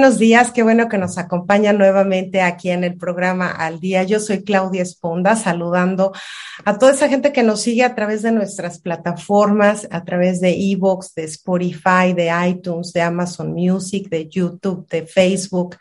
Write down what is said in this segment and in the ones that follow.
buenos días. Qué bueno que nos acompaña nuevamente aquí en el programa Al Día. Yo soy Claudia Esponda, saludando a toda esa gente que nos sigue a través de nuestras plataformas, a través de Evox, de Spotify, de iTunes, de Amazon Music, de YouTube, de Facebook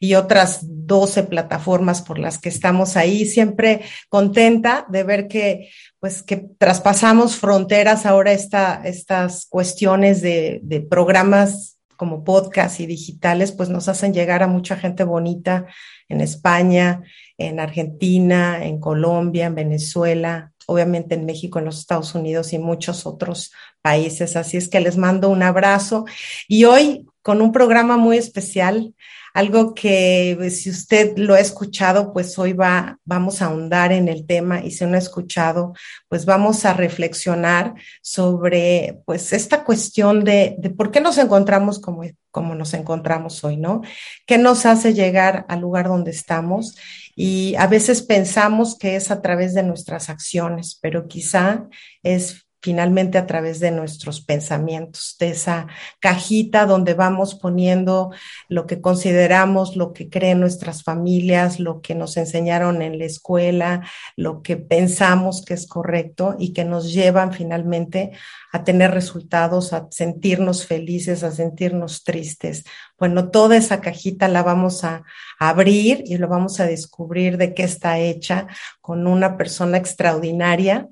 y otras 12 plataformas por las que estamos ahí. Siempre contenta de ver que, pues, que traspasamos fronteras ahora esta, estas cuestiones de programas como podcast y digitales, pues nos hacen llegar a mucha gente bonita en España, en Argentina, en Colombia, en Venezuela, obviamente en México, en los Estados Unidos y muchos otros países. Así es que les mando un abrazo y hoy con un programa muy especial algo que pues, si usted lo ha escuchado, pues hoy va, vamos a ahondar en el tema y si no ha escuchado, pues vamos a reflexionar sobre pues esta cuestión de, de por qué nos encontramos como, como nos encontramos hoy, ¿no? ¿Qué nos hace llegar al lugar donde estamos? Y a veces pensamos que es a través de nuestras acciones, pero quizá es finalmente a través de nuestros pensamientos, de esa cajita donde vamos poniendo lo que consideramos, lo que creen nuestras familias, lo que nos enseñaron en la escuela, lo que pensamos que es correcto y que nos llevan finalmente a tener resultados, a sentirnos felices, a sentirnos tristes. Bueno, toda esa cajita la vamos a abrir y lo vamos a descubrir de qué está hecha con una persona extraordinaria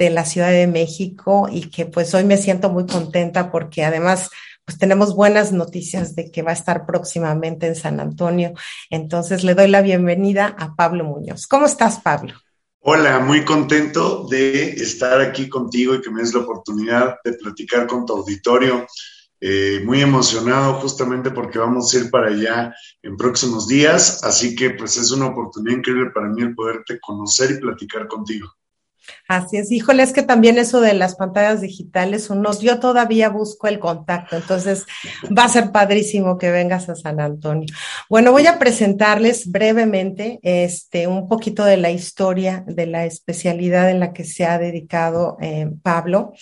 de la Ciudad de México y que pues hoy me siento muy contenta porque además pues tenemos buenas noticias de que va a estar próximamente en San Antonio. Entonces le doy la bienvenida a Pablo Muñoz. ¿Cómo estás, Pablo? Hola, muy contento de estar aquí contigo y que me des la oportunidad de platicar con tu auditorio. Eh, muy emocionado justamente porque vamos a ir para allá en próximos días, así que pues es una oportunidad increíble para mí el poderte conocer y platicar contigo. Así es, híjole, es que también eso de las pantallas digitales, unos, yo todavía busco el contacto, entonces va a ser padrísimo que vengas a San Antonio. Bueno, voy a presentarles brevemente este, un poquito de la historia de la especialidad en la que se ha dedicado eh, Pablo.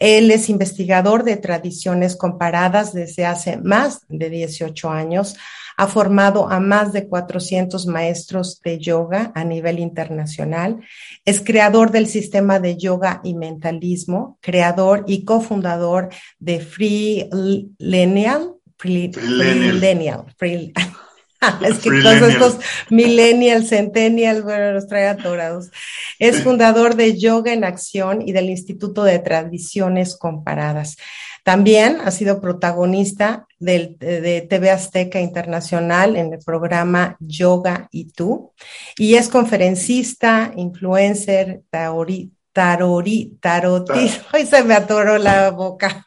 Él es investigador de tradiciones comparadas desde hace más de 18 años ha formado a más de 400 maestros de yoga a nivel internacional. Es creador del sistema de yoga y mentalismo, creador y cofundador de Free Lineal. Free, Lineal. es que todos estos millennials, centennials, bueno, los trae atorados. Es fundador de Yoga en Acción y del Instituto de Tradiciones Comparadas. También ha sido protagonista del, de TV Azteca Internacional en el programa Yoga y tú, y es conferencista, influencer, tarori, tarotista, hoy se me atoró la boca,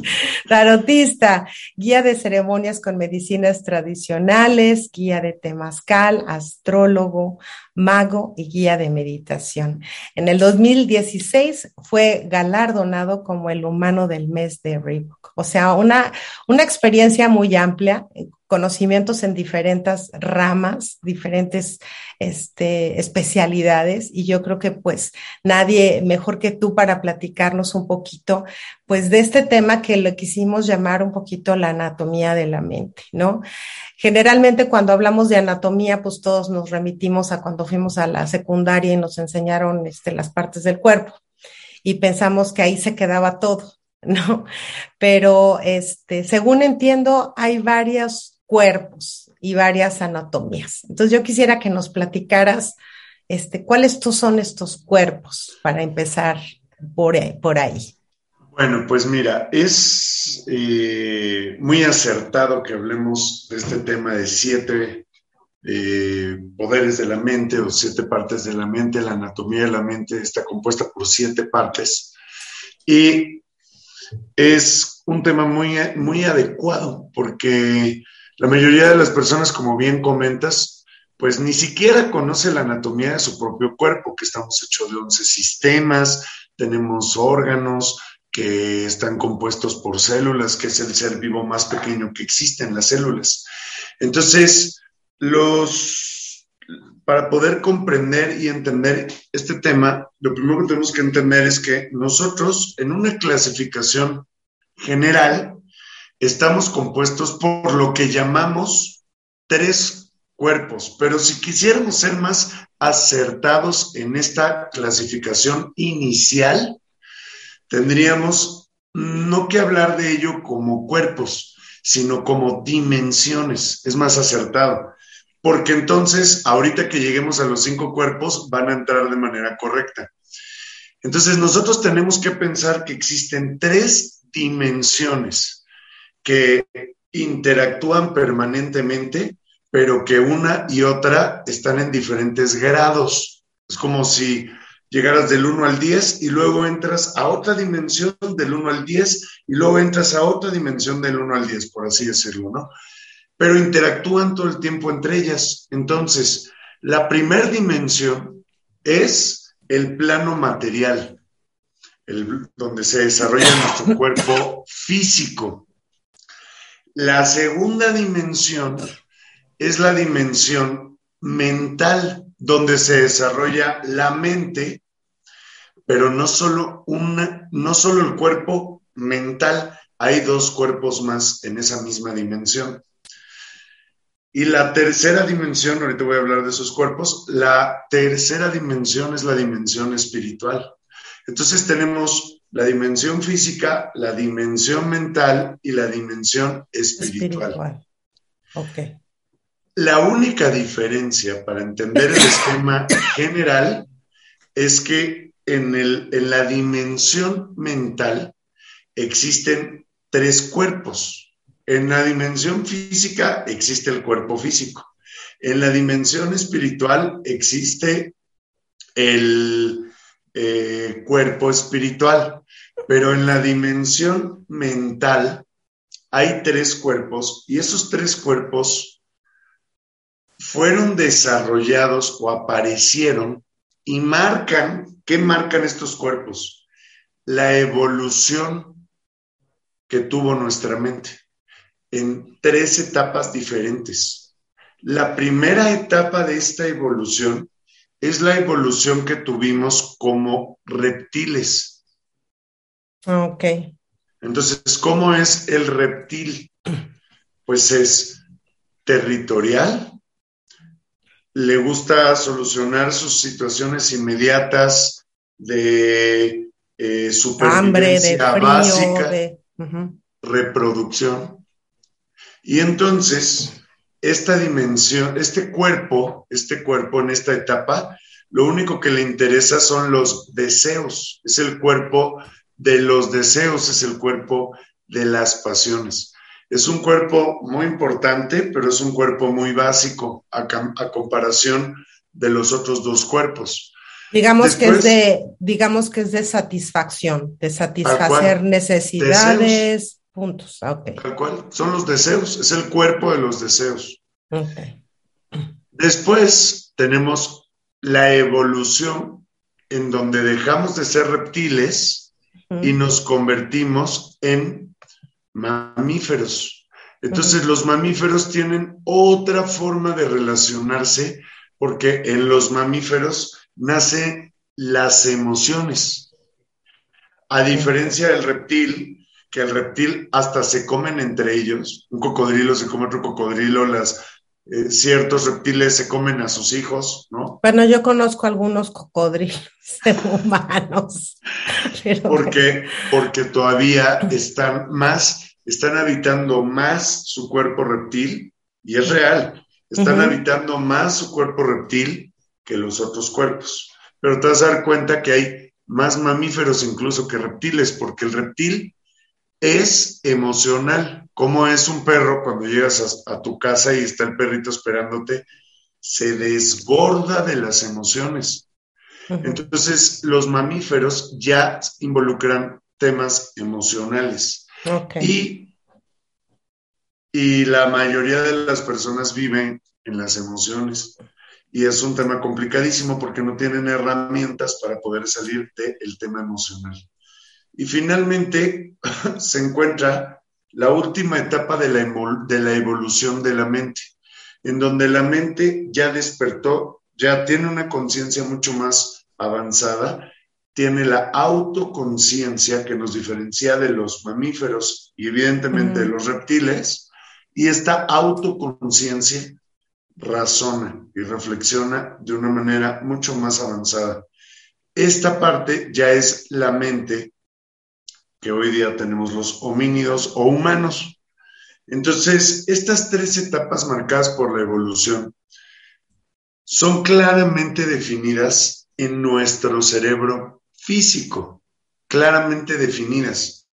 tarotista, guía de ceremonias con medicinas tradicionales, guía de temazcal, astrólogo, mago y guía de meditación. En el 2016 fue galardonado como el humano del mes de Reebok. O sea, una, una experiencia muy amplia conocimientos en diferentes ramas, diferentes este, especialidades y yo creo que pues nadie mejor que tú para platicarnos un poquito pues de este tema que lo quisimos llamar un poquito la anatomía de la mente, ¿no? Generalmente cuando hablamos de anatomía pues todos nos remitimos a cuando fuimos a la secundaria y nos enseñaron este, las partes del cuerpo y pensamos que ahí se quedaba todo, ¿no? Pero este, según entiendo, hay varios cuerpos y varias anatomías. Entonces yo quisiera que nos platicaras este, cuáles son estos cuerpos para empezar por, por ahí. Bueno, pues mira, es eh, muy acertado que hablemos de este tema de siete eh, poderes de la mente o siete partes de la mente. La anatomía de la mente está compuesta por siete partes y es un tema muy, muy adecuado porque la mayoría de las personas, como bien comentas, pues ni siquiera conoce la anatomía de su propio cuerpo, que estamos hechos de 11 sistemas, tenemos órganos que están compuestos por células, que es el ser vivo más pequeño que existe en las células. Entonces, los, para poder comprender y entender este tema, lo primero que tenemos que entender es que nosotros en una clasificación general estamos compuestos por lo que llamamos tres cuerpos, pero si quisiéramos ser más acertados en esta clasificación inicial, tendríamos no que hablar de ello como cuerpos, sino como dimensiones. Es más acertado porque entonces, ahorita que lleguemos a los cinco cuerpos, van a entrar de manera correcta. Entonces, nosotros tenemos que pensar que existen tres dimensiones que interactúan permanentemente, pero que una y otra están en diferentes grados. Es como si llegaras del 1 al 10 y luego entras a otra dimensión del 1 al 10 y luego entras a otra dimensión del 1 al 10, por así decirlo, ¿no? pero interactúan todo el tiempo entre ellas. Entonces, la primera dimensión es el plano material, el, donde se desarrolla nuestro cuerpo físico. La segunda dimensión es la dimensión mental, donde se desarrolla la mente, pero no solo, una, no solo el cuerpo mental, hay dos cuerpos más en esa misma dimensión. Y la tercera dimensión, ahorita voy a hablar de esos cuerpos, la tercera dimensión es la dimensión espiritual. Entonces tenemos la dimensión física, la dimensión mental y la dimensión espiritual. espiritual. La única diferencia para entender el esquema general es que en, el, en la dimensión mental existen tres cuerpos en la dimensión física existe el cuerpo físico. En la dimensión espiritual existe el eh, cuerpo espiritual. Pero en la dimensión mental hay tres cuerpos y esos tres cuerpos fueron desarrollados o aparecieron y marcan, ¿qué marcan estos cuerpos? La evolución que tuvo nuestra mente en tres etapas diferentes. La primera etapa de esta evolución es la evolución que tuvimos como reptiles. Ok. Entonces, ¿cómo es el reptil? Pues es territorial, le gusta solucionar sus situaciones inmediatas de eh, supervivencia Hambre, de básica, reproducción. Y entonces, esta dimensión, este cuerpo, este cuerpo en esta etapa, lo único que le interesa son los deseos. Es el cuerpo de los deseos, es el cuerpo de las pasiones. Es un cuerpo muy importante, pero es un cuerpo muy básico a, comparación de los otros dos cuerpos. Digamos que es de, digamos que es de satisfacción, de satisfacer necesidades, Puntos, ah, ok. Tal cual, son los deseos, es el cuerpo de los deseos. Después tenemos la evolución en donde dejamos de ser reptiles y nos convertimos en mamíferos. Entonces los mamíferos tienen otra forma de relacionarse porque en los mamíferos nacen las emociones. A diferencia del reptil, que el reptil hasta se comen entre ellos. Un cocodrilo se come otro cocodrilo, las, eh, ciertos reptiles se comen a sus hijos, ¿no? Bueno, yo conozco algunos cocodrilos humanos. Porque, porque todavía están más, están habitando más su cuerpo reptil, y es real, están habitando más su cuerpo reptil que los otros cuerpos. Pero te vas a dar cuenta que hay más mamíferos incluso que reptiles, porque el reptil es emocional. Como es un perro cuando llegas a, tu casa y está el perrito esperándote? Se desborda de las emociones. Entonces, los mamíferos ya involucran temas emocionales. Y, y la mayoría de las personas viven en las emociones. Y es un tema complicadísimo porque no tienen herramientas para poder salir del tema emocional. Y finalmente se encuentra la última etapa de la, de la evolución de la mente. en donde la mente ya despertó, ya tiene una conciencia mucho más avanzada, tiene la autoconciencia que nos diferencia de los mamíferos y evidentemente de los reptiles, y esta autoconciencia razona y reflexiona de una manera mucho más avanzada. Esta parte ya es la mente que hoy día tenemos los homínidos o humanos. Entonces, estas tres etapas marcadas por la evolución son claramente definidas en nuestro cerebro físico, claramente definidas,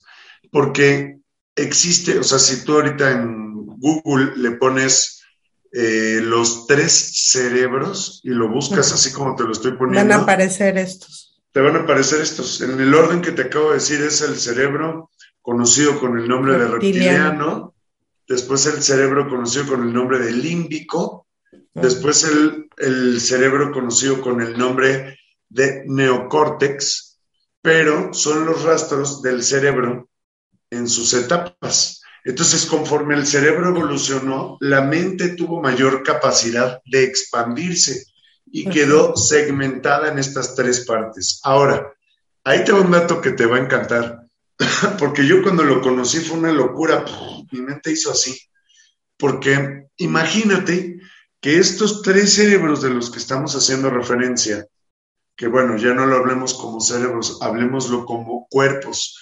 porque existe, o sea, si tú ahorita en Google le pones eh, los tres cerebros y lo buscas así como te lo estoy poniendo. Van a aparecer estos. Te van a aparecer estos. En el orden que te acabo de decir es el cerebro conocido con el nombre de reptiliano, después el cerebro conocido con el nombre de límbico, después el, el cerebro conocido con el nombre de neocórtex, pero son los rastros del cerebro en sus etapas. Entonces, conforme el cerebro evolucionó, la mente tuvo mayor capacidad de expandirse y quedó segmentada en estas tres partes. Ahora, ahí tengo un dato que te va a encantar, porque yo cuando lo conocí fue una locura, mi mente hizo así, porque imagínate que estos tres cerebros de los que estamos haciendo referencia, que bueno, ya no lo hablemos como cerebros, hablemoslo como cuerpos,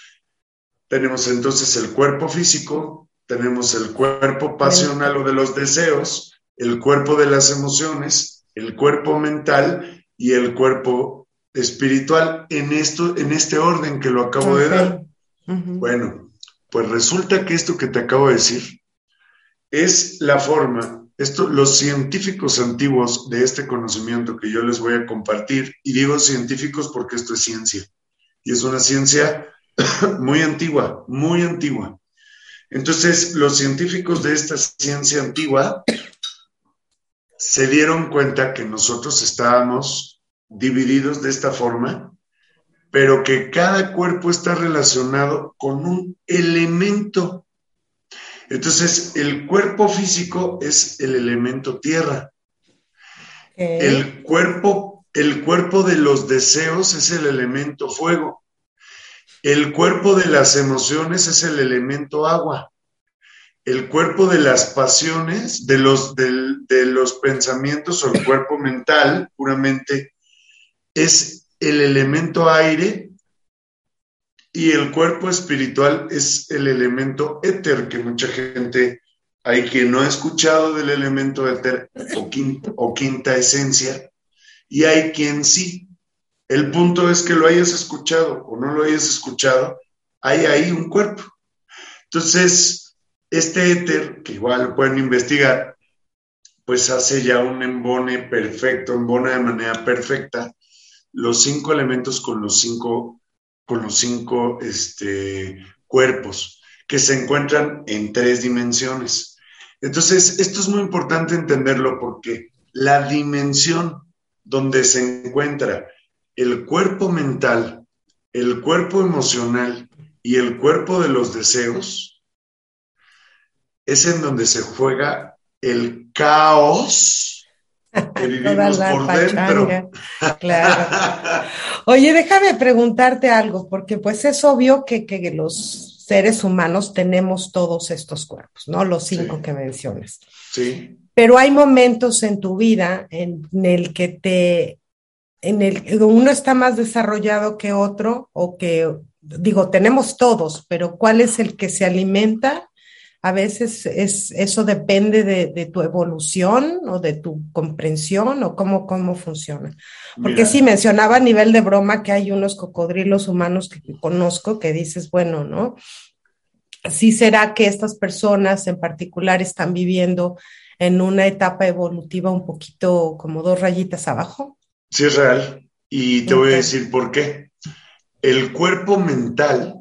tenemos entonces el cuerpo físico, tenemos el cuerpo pasional o de los deseos, el cuerpo de las emociones, el cuerpo mental y el cuerpo espiritual en esto, en este orden que lo acabo de dar. Bueno, pues resulta que esto que te acabo de decir es la forma, esto, los científicos antiguos de este conocimiento que yo les voy a compartir, y digo científicos porque esto es ciencia, y es una ciencia muy antigua, muy antigua. Entonces, los científicos de esta ciencia antigua se dieron cuenta que nosotros estábamos divididos de esta forma, pero que cada cuerpo está relacionado con un elemento. Entonces, el cuerpo físico es el elemento tierra. El cuerpo, el cuerpo de los deseos es el elemento fuego. El cuerpo de las emociones es el elemento agua. El cuerpo de las pasiones, de los, de, los pensamientos o el cuerpo mental, puramente, es el elemento aire y el cuerpo espiritual es el elemento éter, que mucha gente, hay quien no ha escuchado del elemento éter o o quinta esencia, y hay quien sí. El punto es que lo hayas escuchado o no lo hayas escuchado, hay ahí un cuerpo. Entonces, este éter, que igual lo pueden investigar, pues hace ya un embone perfecto, embona de manera perfecta los cinco elementos con los cinco, con los cinco este, cuerpos que se encuentran en tres dimensiones. Entonces, esto es muy importante entenderlo porque la dimensión donde se encuentra el cuerpo mental, el cuerpo emocional y el cuerpo de los deseos es en donde se juega el caos que vivimos por dentro. Claro. Oye, déjame preguntarte algo, porque pues es obvio que, que, los seres humanos tenemos todos estos cuerpos, ¿no? Los cinco que mencionas. Sí. Pero hay momentos en tu vida en el que te en el uno está más desarrollado que otro o que, digo, tenemos todos, pero ¿cuál es el que se alimenta? A veces es, eso depende de, tu evolución o de tu comprensión o cómo, cómo funciona. Porque sí mencionaba a nivel de broma que hay unos cocodrilos humanos que conozco que dices, bueno, ¿no? Sí será que estas personas en particular están viviendo en una etapa evolutiva un poquito como dos rayitas abajo. Sí es real. Y te voy a decir por qué. El cuerpo mental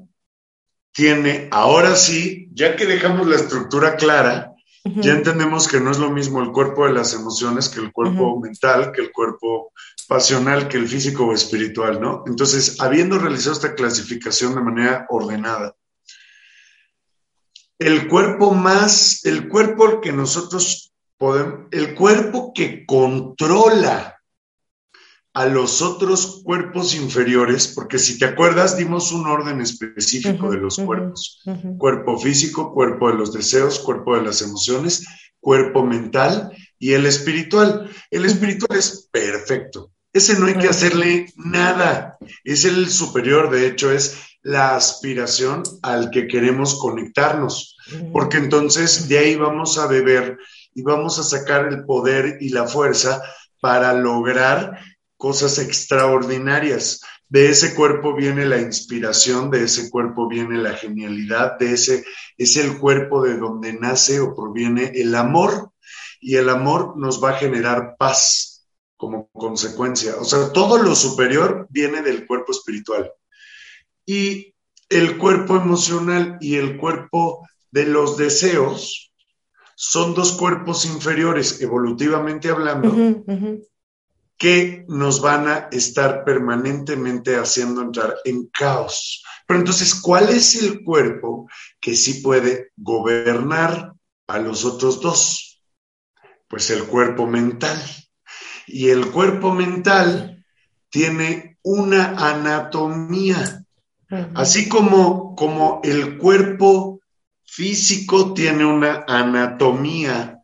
tiene, ahora sí, ya que dejamos la estructura clara, ya entendemos que no es lo mismo el cuerpo de las emociones que el cuerpo mental, que el cuerpo pasional, que el físico o espiritual, ¿no? Entonces, habiendo realizado esta clasificación de manera ordenada, el cuerpo más, el cuerpo que nosotros el cuerpo que controla a los otros cuerpos inferiores, porque si te acuerdas, dimos un orden específico de los cuerpos. Cuerpo físico, cuerpo de los deseos, cuerpo de las emociones, cuerpo mental y el espiritual. El espiritual es perfecto. Ese no hay que hacerle nada. Es el superior, de hecho, es la aspiración al que queremos conectarnos, porque entonces de ahí vamos a beber y vamos a sacar el poder y la fuerza para lograr cosas extraordinarias. De ese cuerpo viene la inspiración, de ese cuerpo viene la genialidad, de ese es el cuerpo de donde nace o proviene el amor y el amor nos va a generar paz como consecuencia. O sea, todo lo superior viene del cuerpo espiritual. Y el cuerpo emocional y el cuerpo de los deseos son dos cuerpos inferiores, evolutivamente hablando, que nos van a estar permanentemente haciendo entrar en caos. Pero entonces, ¿cuál es el cuerpo que sí puede gobernar a los otros dos? Pues el cuerpo mental. Y el cuerpo mental tiene una anatomía, así como, como el cuerpo físico tiene una anatomía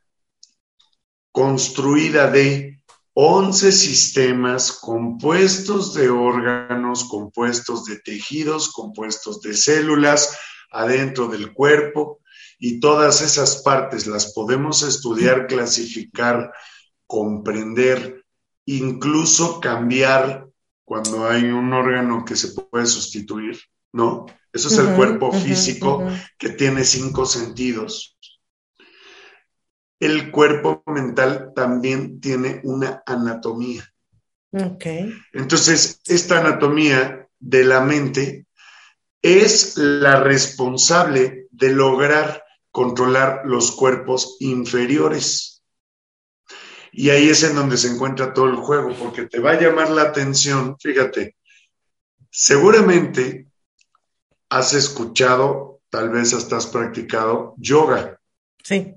construida de 11 sistemas compuestos de órganos, compuestos de tejidos, compuestos de células adentro del cuerpo y todas esas partes las podemos estudiar, clasificar, comprender, incluso cambiar cuando hay un órgano que se puede sustituir, ¿no? Eso es el cuerpo físico que tiene cinco sentidos el cuerpo mental también tiene una anatomía. Okay. Entonces, esta anatomía de la mente es la responsable de lograr controlar los cuerpos inferiores. Y ahí es en donde se encuentra todo el juego, porque te va a llamar la atención, fíjate, seguramente has escuchado, tal vez hasta has practicado yoga. Sí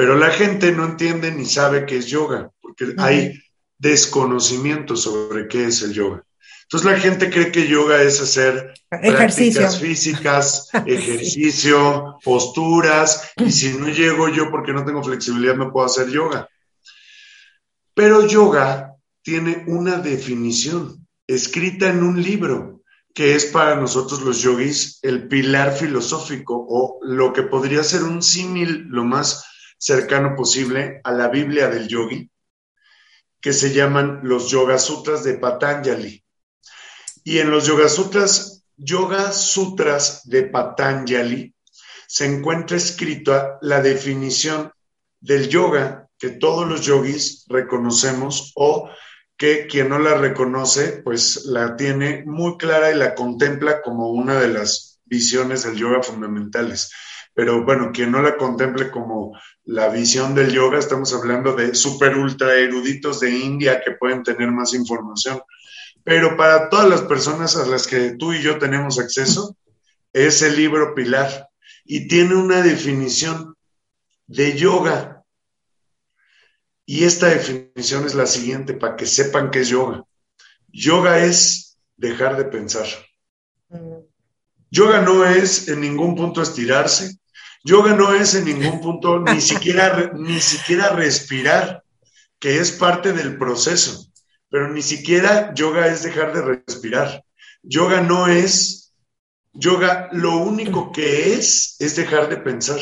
pero la gente no entiende ni sabe qué es yoga, porque hay desconocimiento sobre qué es el yoga. Entonces la gente cree que yoga es hacer ejercicio. prácticas físicas, ejercicio, posturas, y si no llego yo porque no tengo flexibilidad no puedo hacer yoga. Pero yoga tiene una definición escrita en un libro que es para nosotros los yogis el pilar filosófico o lo que podría ser un símil lo más cercano posible a la Biblia del yogi, que se llaman los Yoga Sutras de Patanjali. Y en los Yoga Sutras, Yoga Sutras de Patanjali, se encuentra escrita la definición del yoga que todos los yogis reconocemos o que quien no la reconoce, pues la tiene muy clara y la contempla como una de las visiones del yoga fundamentales. Pero bueno, quien no la contemple como la visión del yoga, estamos hablando de super ultra eruditos de India que pueden tener más información. Pero para todas las personas a las que tú y yo tenemos acceso, es el libro Pilar y tiene una definición de yoga. Y esta definición es la siguiente, para que sepan qué es yoga. Yoga es dejar de pensar. Mm. Yoga no es en ningún punto estirarse, Yoga no es en ningún punto ni siquiera, ni siquiera respirar, que es parte del proceso, pero ni siquiera yoga es dejar de respirar. Yoga no es, yoga lo único que es es dejar de pensar.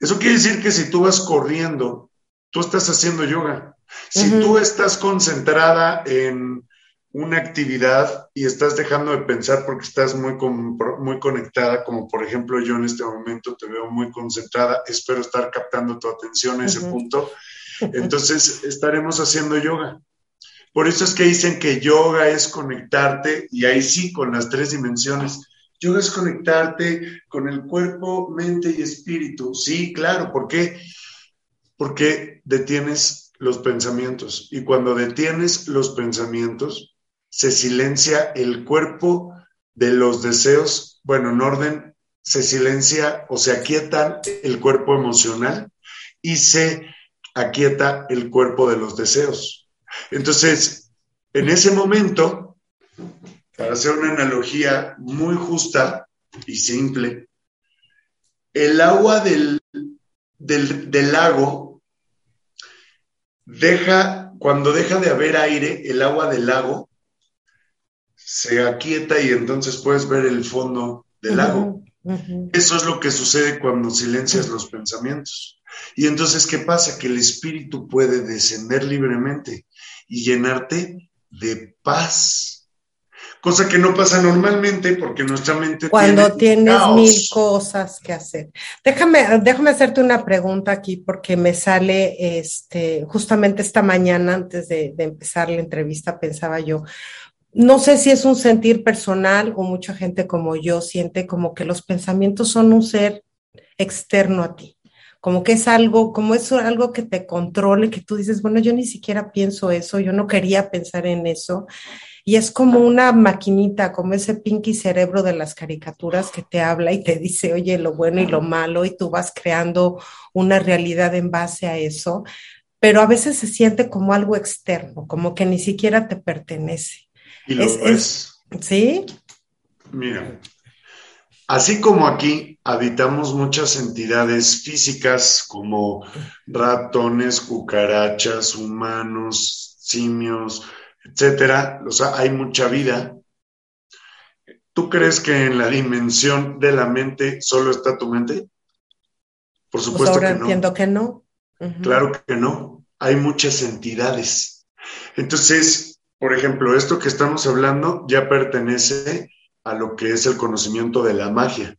Eso quiere decir que si tú vas corriendo, tú estás haciendo yoga. Si tú estás concentrada en una actividad y estás dejando de pensar porque estás muy, muy conectada, como por ejemplo yo en este momento te veo muy concentrada, espero estar captando tu atención a ese punto, entonces estaremos haciendo yoga. Por eso es que dicen que yoga es conectarte, y ahí sí, con las tres dimensiones. Yoga es conectarte con el cuerpo, mente y espíritu. Sí, claro, ¿por qué? Porque detienes los pensamientos. Y cuando detienes los pensamientos, se silencia el cuerpo de los deseos, bueno, en orden, se silencia o se aquietan el cuerpo emocional y se aquieta el cuerpo de los deseos. Entonces, en ese momento, para hacer una analogía muy justa y simple, el agua del, del, lago deja, cuando deja de haber aire, el agua del lago se aquieta y entonces puedes ver el fondo del lago. Eso es lo que sucede cuando silencias los pensamientos. Y entonces, ¿qué pasa? Que el espíritu puede descender libremente y llenarte de paz. Cosa que no pasa normalmente porque nuestra mente... Cuando tienes mil cosas que hacer. Déjame, déjame hacerte una pregunta aquí porque me sale, este, justamente esta mañana antes de empezar la entrevista, pensaba yo, no sé si es un sentir personal o mucha gente como yo siente como que los pensamientos son un ser externo a ti, como que es algo, como es algo que te controle, que tú dices, bueno, yo ni siquiera pienso eso, yo no quería pensar en eso. Y es como una maquinita, como ese pinky cerebro de las caricaturas que te habla y te dice, oye, lo bueno y lo malo, y tú vas creando una realidad en base a eso, pero a veces se siente como algo externo, como que ni siquiera te pertenece. Y lo es, ¿Sí? Mira, así como aquí habitamos muchas entidades físicas como ratones, cucarachas, humanos, simios, etcétera, o sea, hay mucha vida. ¿Tú crees que en la dimensión de la mente solo está tu mente? Por pues supuesto ahora que no. entiendo que no. Claro que no. Hay muchas entidades. Entonces, por ejemplo, esto que estamos hablando ya pertenece a lo que es el conocimiento de la magia.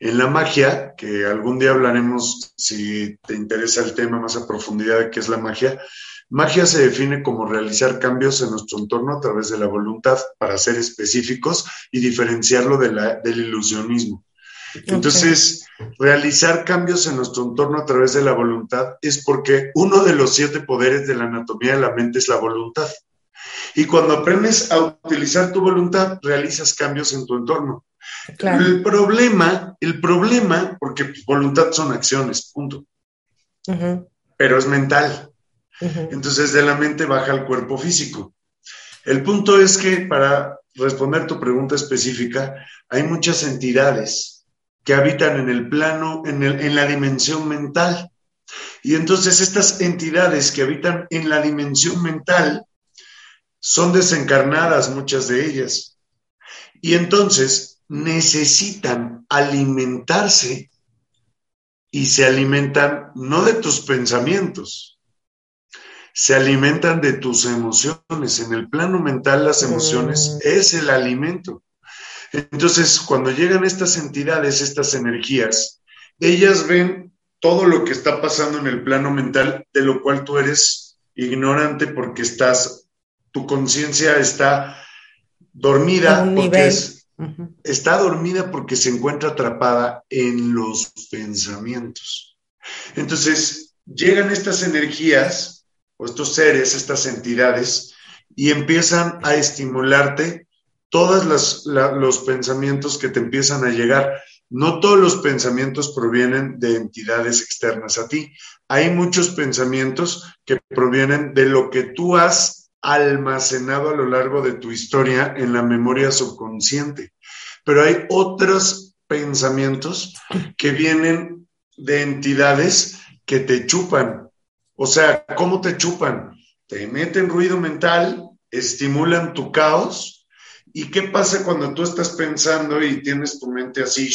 En la magia, que algún día hablaremos si te interesa el tema más a profundidad de qué es la magia, magia se define como realizar cambios en nuestro entorno a través de la voluntad para ser específicos y diferenciarlo del ilusionismo. Entonces, realizar cambios en nuestro entorno a través de la voluntad es porque uno de los siete poderes de la anatomía de la mente es la voluntad. Y cuando aprendes a utilizar tu voluntad, realizas cambios en tu entorno. El problema, el problema, porque voluntad son acciones, punto. Pero es mental. Entonces de la mente baja al cuerpo físico. El punto es que para responder tu pregunta específica, hay muchas entidades que habitan en el plano, en, en la dimensión mental. Y entonces estas entidades que habitan en la dimensión mental son desencarnadas muchas de ellas. Y entonces necesitan alimentarse y se alimentan no de tus pensamientos, se alimentan de tus emociones. En el plano mental las emociones mm. es el alimento. Entonces, cuando llegan estas entidades, estas energías, ellas ven todo lo que está pasando en el plano mental, de lo cual tú eres ignorante porque estás tu conciencia está dormida porque está dormida porque se encuentra atrapada en los pensamientos. Entonces, llegan estas energías o estos seres, estas entidades, y empiezan a estimularte todos los pensamientos que te empiezan a llegar. No todos los pensamientos provienen de entidades externas a ti. Hay muchos pensamientos que provienen de lo que tú has almacenado a lo largo de tu historia en la memoria subconsciente. Pero hay otros pensamientos que vienen de entidades que te chupan. O sea, ¿cómo te chupan? Te meten ruido mental, estimulan tu caos. ¿Y qué pasa cuando tú estás pensando y tienes tu mente así?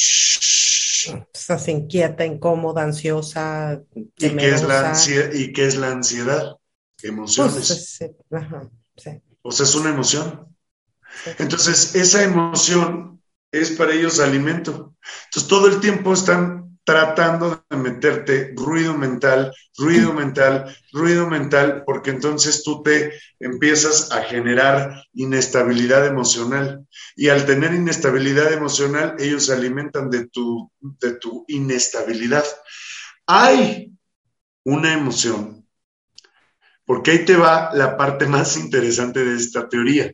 Estás inquieta, incómoda, ansiosa. ¿Y qué, es la ¿Y qué es la ansiedad? Emociones. Pues, o sea, es una emoción. Entonces, esa emoción es para ellos alimento. Entonces, todo el tiempo están tratando de meterte ruido mental, ruido mental, ruido mental, porque entonces tú te empiezas a generar inestabilidad emocional. Y al tener inestabilidad emocional, ellos se alimentan de tu, de tu inestabilidad. Hay una emoción porque ahí te va la parte más interesante de esta teoría.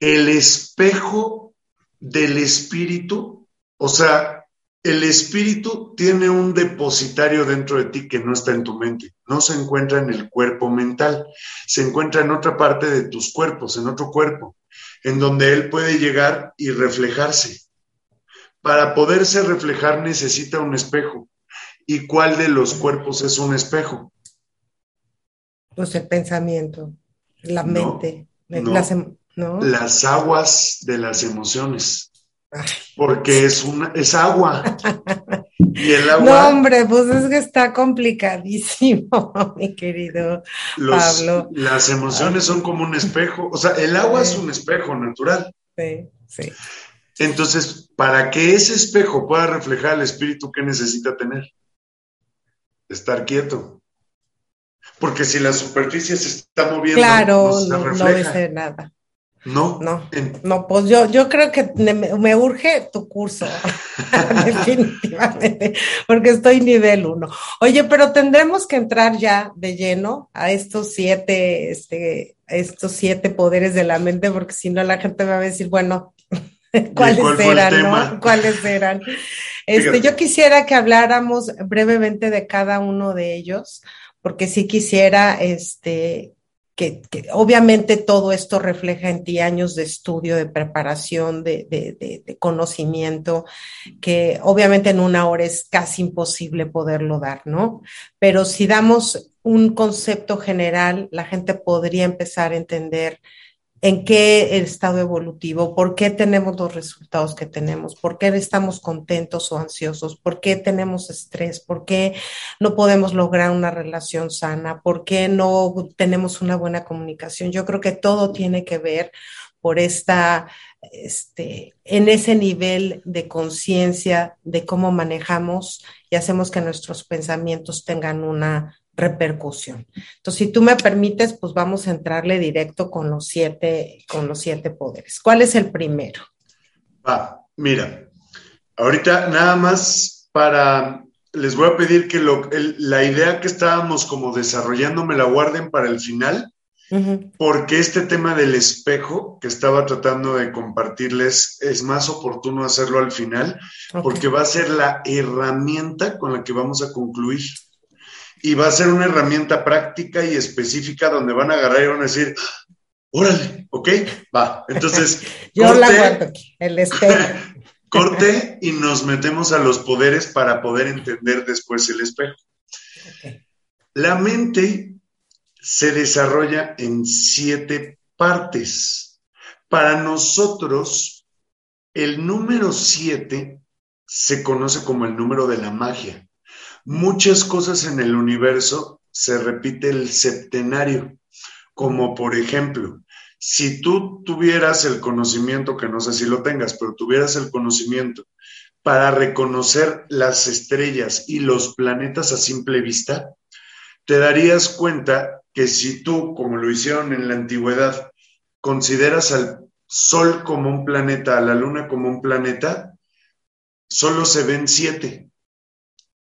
El espejo del espíritu, o sea, el espíritu tiene un depositario dentro de ti que no está en tu mente, no se encuentra en el cuerpo mental, se encuentra en otra parte de tus cuerpos, en otro cuerpo, en donde él puede llegar y reflejarse. Para poderse reflejar necesita un espejo. ¿Y cuál de los cuerpos es un espejo? Pues el pensamiento, la mente, las, em, las aguas de las emociones porque es una, es agua. Y el agua. No, hombre, pues es que está complicadísimo, mi querido Pablo. Las emociones son como un espejo. O sea, el agua es un espejo natural. Sí, sí. Entonces, para que ese espejo pueda reflejar el espíritu que necesita tener, estar quieto. Porque si la superficie se está moviendo, claro, no, no, no dice nada. No. No, no pues yo, yo creo que me, urge tu curso, definitivamente, porque estoy nivel uno. Oye, pero tendremos que entrar ya de lleno a estos siete, este, estos siete poderes de la mente, porque si no la gente va a decir, bueno, ¿cuáles eran? ¿no? ¿Cuáles eran? Este, yo quisiera que habláramos brevemente de cada uno de ellos, porque sí quisiera este, que, obviamente todo esto refleja en ti años de estudio, de preparación, de, de, conocimiento, que obviamente en una hora es casi imposible poderlo dar, ¿no? Pero si damos un concepto general, la gente podría empezar a entender en qué estado evolutivo, por qué tenemos los resultados que tenemos, por qué estamos contentos o ansiosos, por qué tenemos estrés, por qué no podemos lograr una relación sana, por qué no tenemos una buena comunicación. Yo creo que todo tiene que ver por esta, este, en ese nivel de conciencia de cómo manejamos y hacemos que nuestros pensamientos tengan una repercusión. Entonces, si tú me permites, pues vamos a entrarle directo con los siete, con los siete poderes. ¿Cuál es el primero? Mira, ahorita nada más para, les voy a pedir que la idea que estábamos como desarrollando me la guarden para el final, porque este tema del espejo que estaba tratando de compartirles es más oportuno hacerlo al final, porque va a ser la herramienta con la que vamos a concluir y va a ser una herramienta práctica y específica donde van a agarrar y van a decir, órale, ok, va. Entonces, yo corte, la guardo aquí, el espejo. corte y nos metemos a los poderes para poder entender después el espejo. La mente se desarrolla en siete partes. Para nosotros, el número siete se conoce como el número de la magia muchas cosas en el universo se repite el septenario, como por ejemplo, si tú tuvieras el conocimiento, que no sé si lo tengas, pero tuvieras el conocimiento para reconocer las estrellas y los planetas a simple vista, te darías cuenta que si tú, como lo hicieron en la antigüedad, consideras al Sol como un planeta, a la Luna como un planeta, solo se ven siete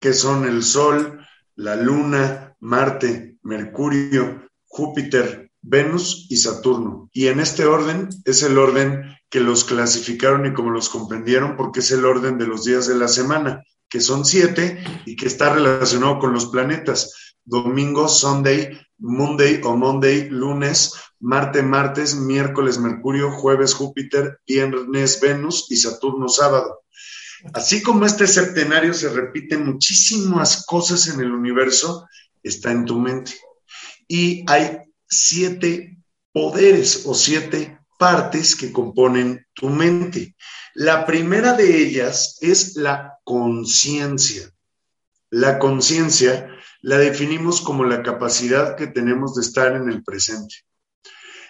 que son el Sol, la Luna, Marte, Mercurio, Júpiter, Venus y Saturno. Y en este orden es el orden que los clasificaron y como los comprendieron, porque es el orden de los días de la semana, que son siete y que está relacionado con los planetas. Domingo, Sunday, Monday o Monday, lunes, Marte, martes, miércoles, Mercurio, jueves, Júpiter, viernes, Venus y Saturno, sábado. Así como este septenario se repite muchísimas cosas en el universo, está en tu mente. Y hay siete poderes o siete partes que componen tu mente. La primera de ellas es la conciencia. La conciencia la definimos como la capacidad que tenemos de estar en el presente.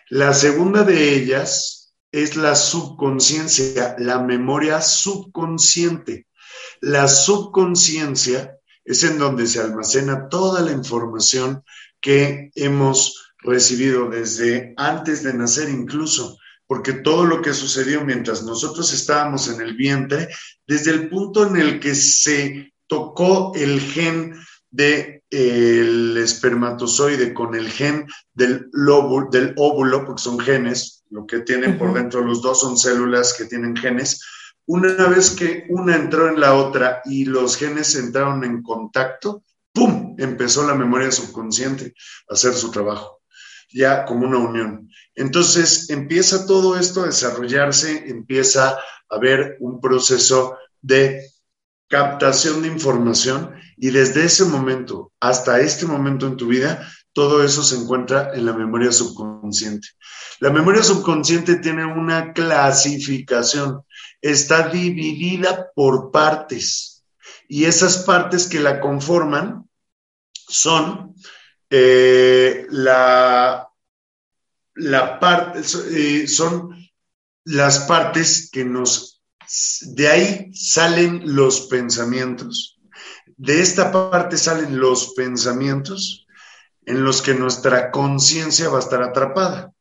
La segunda de ellas es la subconsciencia, la memoria subconsciente. La subconsciencia es en donde se almacena toda la información que hemos recibido desde antes de nacer incluso, porque todo lo que sucedió mientras nosotros estábamos en el vientre, desde el punto en el que se tocó el gen del de, espermatozoide con el gen del, del óvulo, porque son genes, lo que tienen por dentro los dos son células que tienen genes. una vez que una entró en la otra y los genes entraron en contacto, ¡pum! Empezó la memoria subconsciente a hacer su trabajo, ya como una unión. Entonces empieza todo esto a desarrollarse, empieza a haber un proceso de captación de información y desde ese momento hasta este momento en tu vida, todo eso se encuentra en la memoria subconsciente. La memoria subconsciente tiene una clasificación, está dividida por partes y esas partes que la conforman son eh, la, la parte, eh, son las partes que nos, de ahí salen los pensamientos. De esta parte salen los pensamientos en los que nuestra conciencia va a estar atrapada.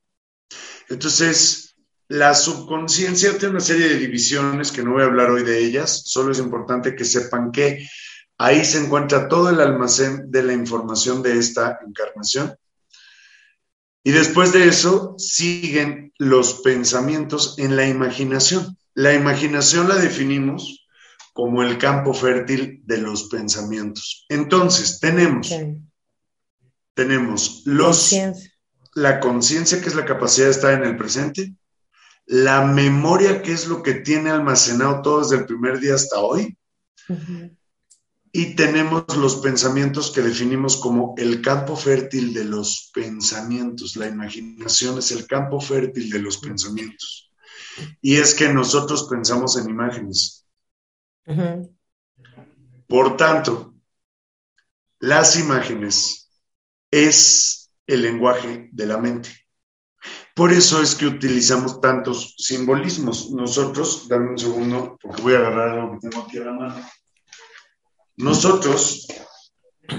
Entonces, la subconsciencia tiene una serie de divisiones que no voy a hablar hoy de ellas, solo es importante que sepan que ahí se encuentra todo el almacén de la información de esta encarnación. Y después de eso siguen los pensamientos en la imaginación. La imaginación la definimos como el campo fértil de los pensamientos. Entonces, tenemos, tenemos los, la conciencia, que es la capacidad de estar en el presente, la memoria, que es lo que tiene almacenado todo desde el primer día hasta hoy, y tenemos los pensamientos que definimos como el campo fértil de los pensamientos. La imaginación es el campo fértil de los pensamientos. Y es que nosotros pensamos en imágenes. Por tanto, las imágenes es el lenguaje de la mente. Por eso es que utilizamos tantos simbolismos. Nosotros, dame un segundo, porque voy a agarrar lo que tengo aquí a la mano. Nosotros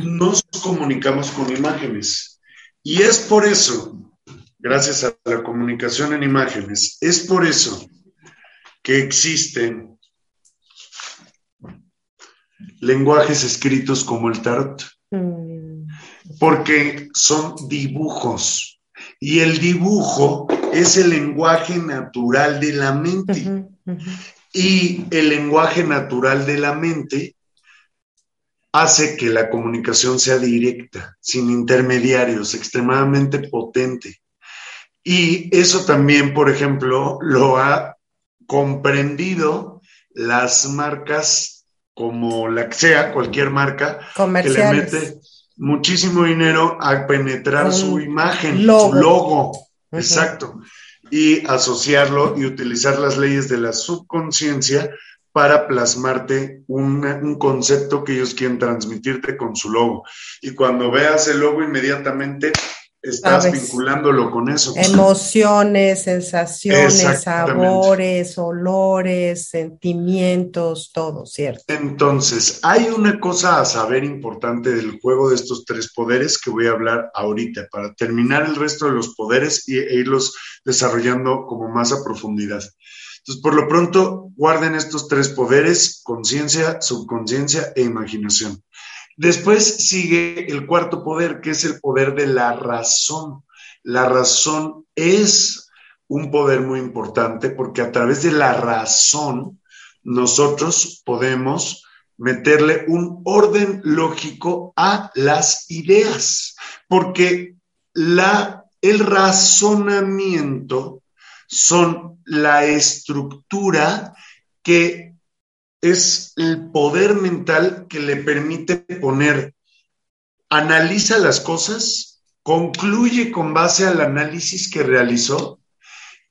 nos comunicamos con imágenes. Y es por eso, gracias a la comunicación en imágenes, es por eso que existen lenguajes escritos como el tarot. Mm porque son dibujos y el dibujo es el lenguaje natural de la mente. Y el lenguaje natural de la mente hace que la comunicación sea directa, sin intermediarios, extremadamente potente. Y eso también, por ejemplo, lo ha comprendido las marcas como la que sea, cualquier marca que le mete muchísimo dinero a penetrar su imagen, su logo. Exacto. Y asociarlo y utilizar las leyes de la subconsciencia para plasmarte un concepto que ellos quieren transmitirte con su logo. Y cuando veas el logo, inmediatamente estás vinculándolo con eso. Emociones, sensaciones, sabores, olores, sentimientos, todo, ¿cierto? Entonces, hay una cosa a saber importante del juego de estos tres poderes que voy a hablar ahorita para terminar el resto de los poderes e irlos desarrollando como más a profundidad. Entonces, por lo pronto, guarden estos tres poderes, conciencia, subconsciencia e imaginación. Después sigue el cuarto poder, que es el poder de la razón. La razón es un poder muy importante porque a través de la razón nosotros podemos meterle un orden lógico a las ideas, porque la, el razonamiento son la estructura que es el poder mental que le permite poner, analiza las cosas, concluye con base al análisis que realizó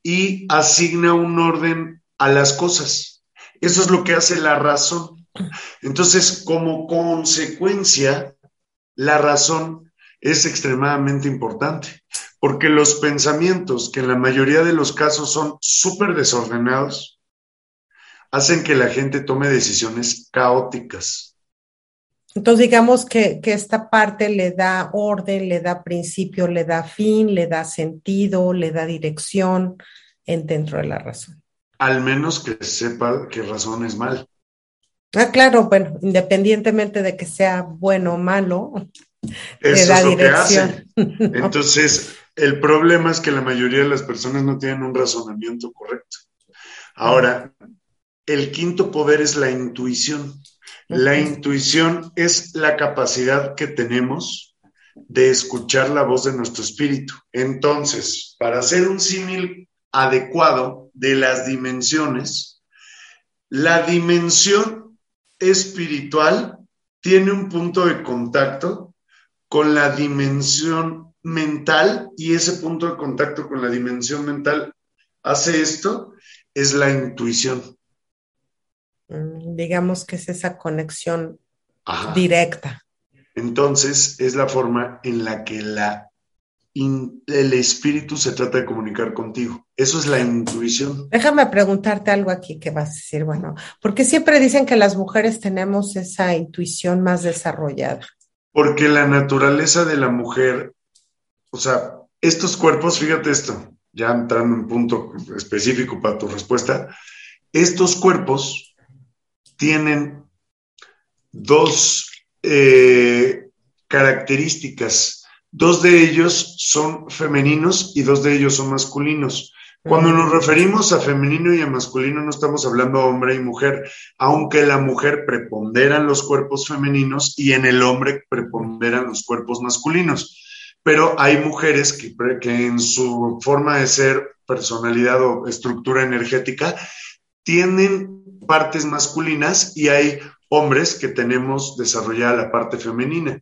y asigna un orden a las cosas. Eso es lo que hace la razón. Entonces, como consecuencia, la razón es extremadamente importante, porque los pensamientos, que en la mayoría de los casos son súper desordenados, hacen que la gente tome decisiones caóticas. Entonces, digamos que, esta parte le da orden, le da principio, le da fin, le da sentido, le da dirección en, dentro de la razón. Al menos que sepa qué razón es mal. Ah, claro, bueno, independientemente de que sea bueno o malo, le da dirección. Entonces, el problema es que la mayoría de las personas no tienen un razonamiento correcto. Ahora, el quinto poder es la intuición. La intuición es la capacidad que tenemos de escuchar la voz de nuestro espíritu. Entonces, para hacer un símil adecuado de las dimensiones, la dimensión espiritual tiene un punto de contacto con la dimensión mental y ese punto de contacto con la dimensión mental hace esto, es la intuición. Digamos que es esa conexión directa. Entonces, es la forma en la que la el espíritu se trata de comunicar contigo. Eso es la intuición. Déjame preguntarte algo aquí que vas a decir, bueno, porque siempre dicen que las mujeres tenemos esa intuición más desarrollada. Porque la naturaleza de la mujer, o sea, estos cuerpos, fíjate esto, ya entrando en un punto específico para tu respuesta, estos cuerpos tienen dos eh, características. Dos de ellos son femeninos y dos de ellos son masculinos. Cuando nos referimos a femenino y a masculino no estamos hablando hombre y mujer, aunque la mujer prepondera en los cuerpos femeninos y en el hombre preponderan los cuerpos masculinos. Pero hay mujeres que, que en su forma de ser, personalidad o estructura energética tienen partes masculinas y hay hombres que tenemos desarrollada la parte femenina.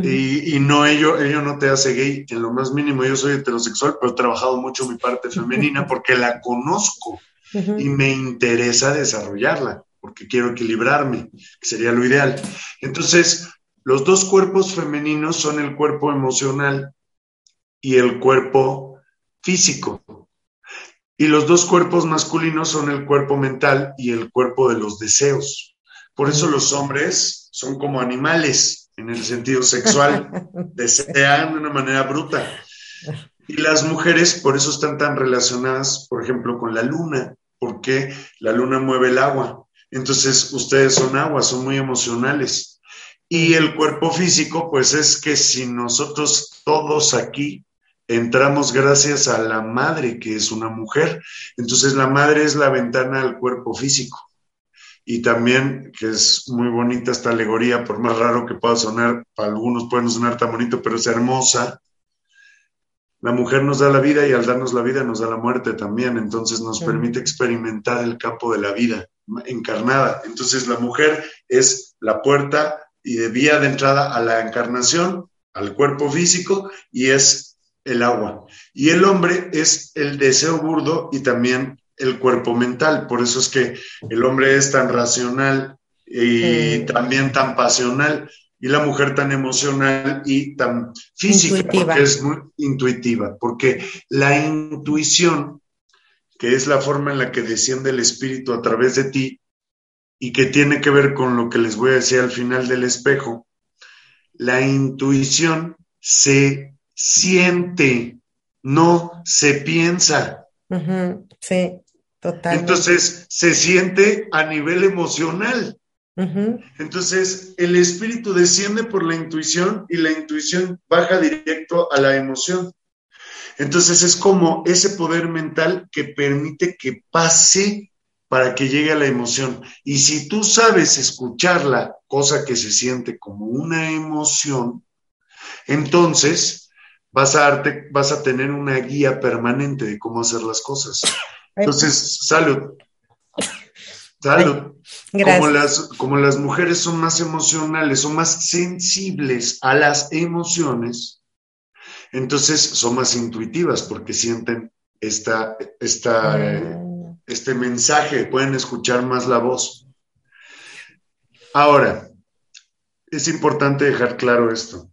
Y, no ello, ello no te hace gay en lo más mínimo. Yo soy heterosexual, pero he trabajado mucho mi parte femenina porque la conozco y me interesa desarrollarla porque quiero equilibrarme, que sería lo ideal. Entonces, los dos cuerpos femeninos son el cuerpo emocional y el cuerpo físico. Y los dos cuerpos masculinos son el cuerpo mental y el cuerpo de los deseos. Por eso los hombres son como animales en el sentido sexual, desean de una manera bruta. Y las mujeres por eso están tan relacionadas, por ejemplo, con la luna, porque la luna mueve el agua. Entonces, ustedes son agua, son muy emocionales. Y el cuerpo físico, pues es que si nosotros todos aquí entramos gracias a la madre, que es una mujer. Entonces la madre es la ventana al cuerpo físico. Y también, que es muy bonita esta alegoría, por más raro que pueda sonar, para algunos pueden sonar tan bonito, pero es hermosa. La mujer nos da la vida y al darnos la vida nos da la muerte también, entonces nos permite experimentar el campo de la vida encarnada. Entonces la mujer es la puerta y de vía de entrada a la encarnación, al cuerpo físico, y es el agua. Y el hombre es el deseo burdo y también el cuerpo mental. Por eso es que el hombre es tan racional y también tan pasional y la mujer tan emocional y tan física, porque es muy intuitiva, porque la intuición, que es la forma en la que desciende el espíritu a través de ti y que tiene que ver con lo que les voy a decir al final del espejo, la intuición se siente, no se piensa. Sí, total. Entonces, se siente a nivel emocional. Entonces, el espíritu desciende por la intuición y la intuición baja directo a la emoción. Entonces, es como ese poder mental que permite que pase para que llegue a la emoción. Y si tú sabes escucharla, cosa que se siente como una emoción, entonces vas a, darte, vas a tener una guía permanente de cómo hacer las cosas. Entonces, salud. Salud. Como las, como las mujeres son más emocionales, son más sensibles a las emociones, entonces son más intuitivas porque sienten esta, esta, mm. este mensaje, pueden escuchar más la voz. Ahora, es importante dejar claro esto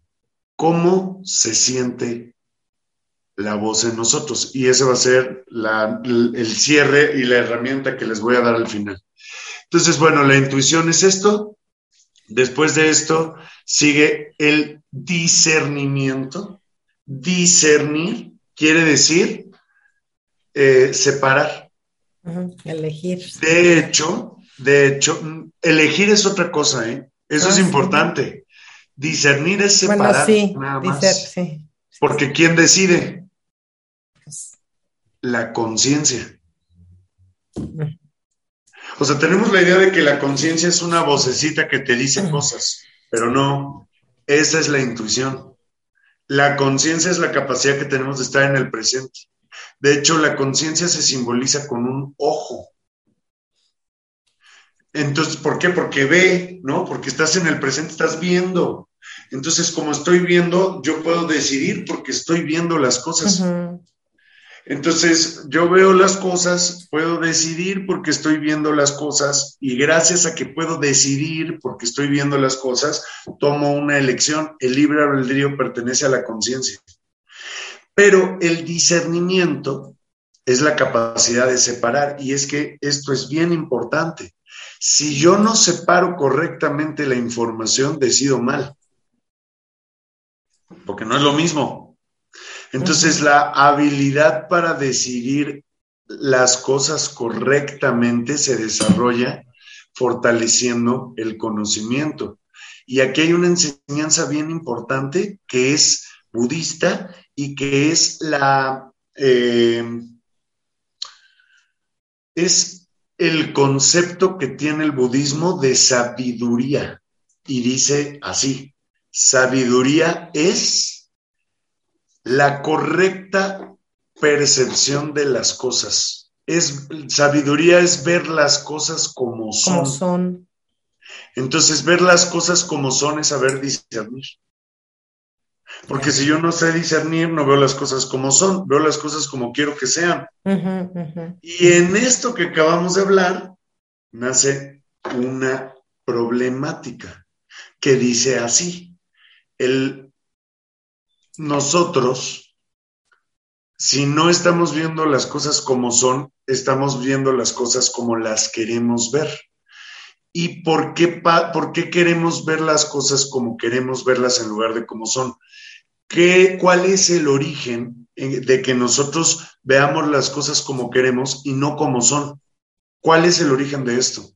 cómo se siente la voz en nosotros. Y ese va a ser el cierre y la herramienta que les voy a dar al final. Entonces, bueno, la intuición es esto. Después de esto sigue el discernimiento. Discernir quiere decir eh, separar. Elegir. De hecho, de hecho, elegir es otra cosa, ¿eh? Eso es ah, importante. Discernir es separar nada más. Porque ¿quién decide? La conciencia. O sea, tenemos la idea de que la conciencia es una vocecita que te dice cosas, pero no, esa es la intuición. La conciencia es la capacidad que tenemos de estar en el presente. De hecho, la conciencia se simboliza con un ojo. Entonces, ¿por qué? Porque ve, ¿no? Porque estás en el presente, estás viendo. Entonces, como estoy viendo, yo puedo decidir porque estoy viendo las cosas. Entonces, yo veo las cosas, puedo decidir porque estoy viendo las cosas y gracias a que puedo decidir porque estoy viendo las cosas, tomo una elección. El libre albedrío pertenece a la conciencia. Pero el discernimiento es la capacidad de separar y es que esto es bien importante. Si yo no separo correctamente la información, decido mal. Porque no es lo mismo. Entonces, la habilidad para decidir las cosas correctamente se desarrolla fortaleciendo el conocimiento. Y aquí hay una enseñanza bien importante que es budista y que es la... Eh, es el concepto que tiene el budismo de sabiduría. Y dice así, sabiduría es la correcta percepción de las cosas. Es, sabiduría es ver las cosas como son. Como son. Entonces, ver las cosas como son es saber discernir. Porque si yo no sé discernir, no veo las cosas como son, veo las cosas como quiero que sean. Y en esto que acabamos de hablar, nace una problemática que dice así, el nosotros, si no estamos viendo las cosas como son, estamos viendo las cosas como las queremos ver. ¿Y por qué, por qué queremos ver las cosas como queremos verlas en lugar de como son? ¿Qué, ¿Cuál es el origen de que nosotros veamos las cosas como queremos y no como son? ¿Cuál es el origen de esto?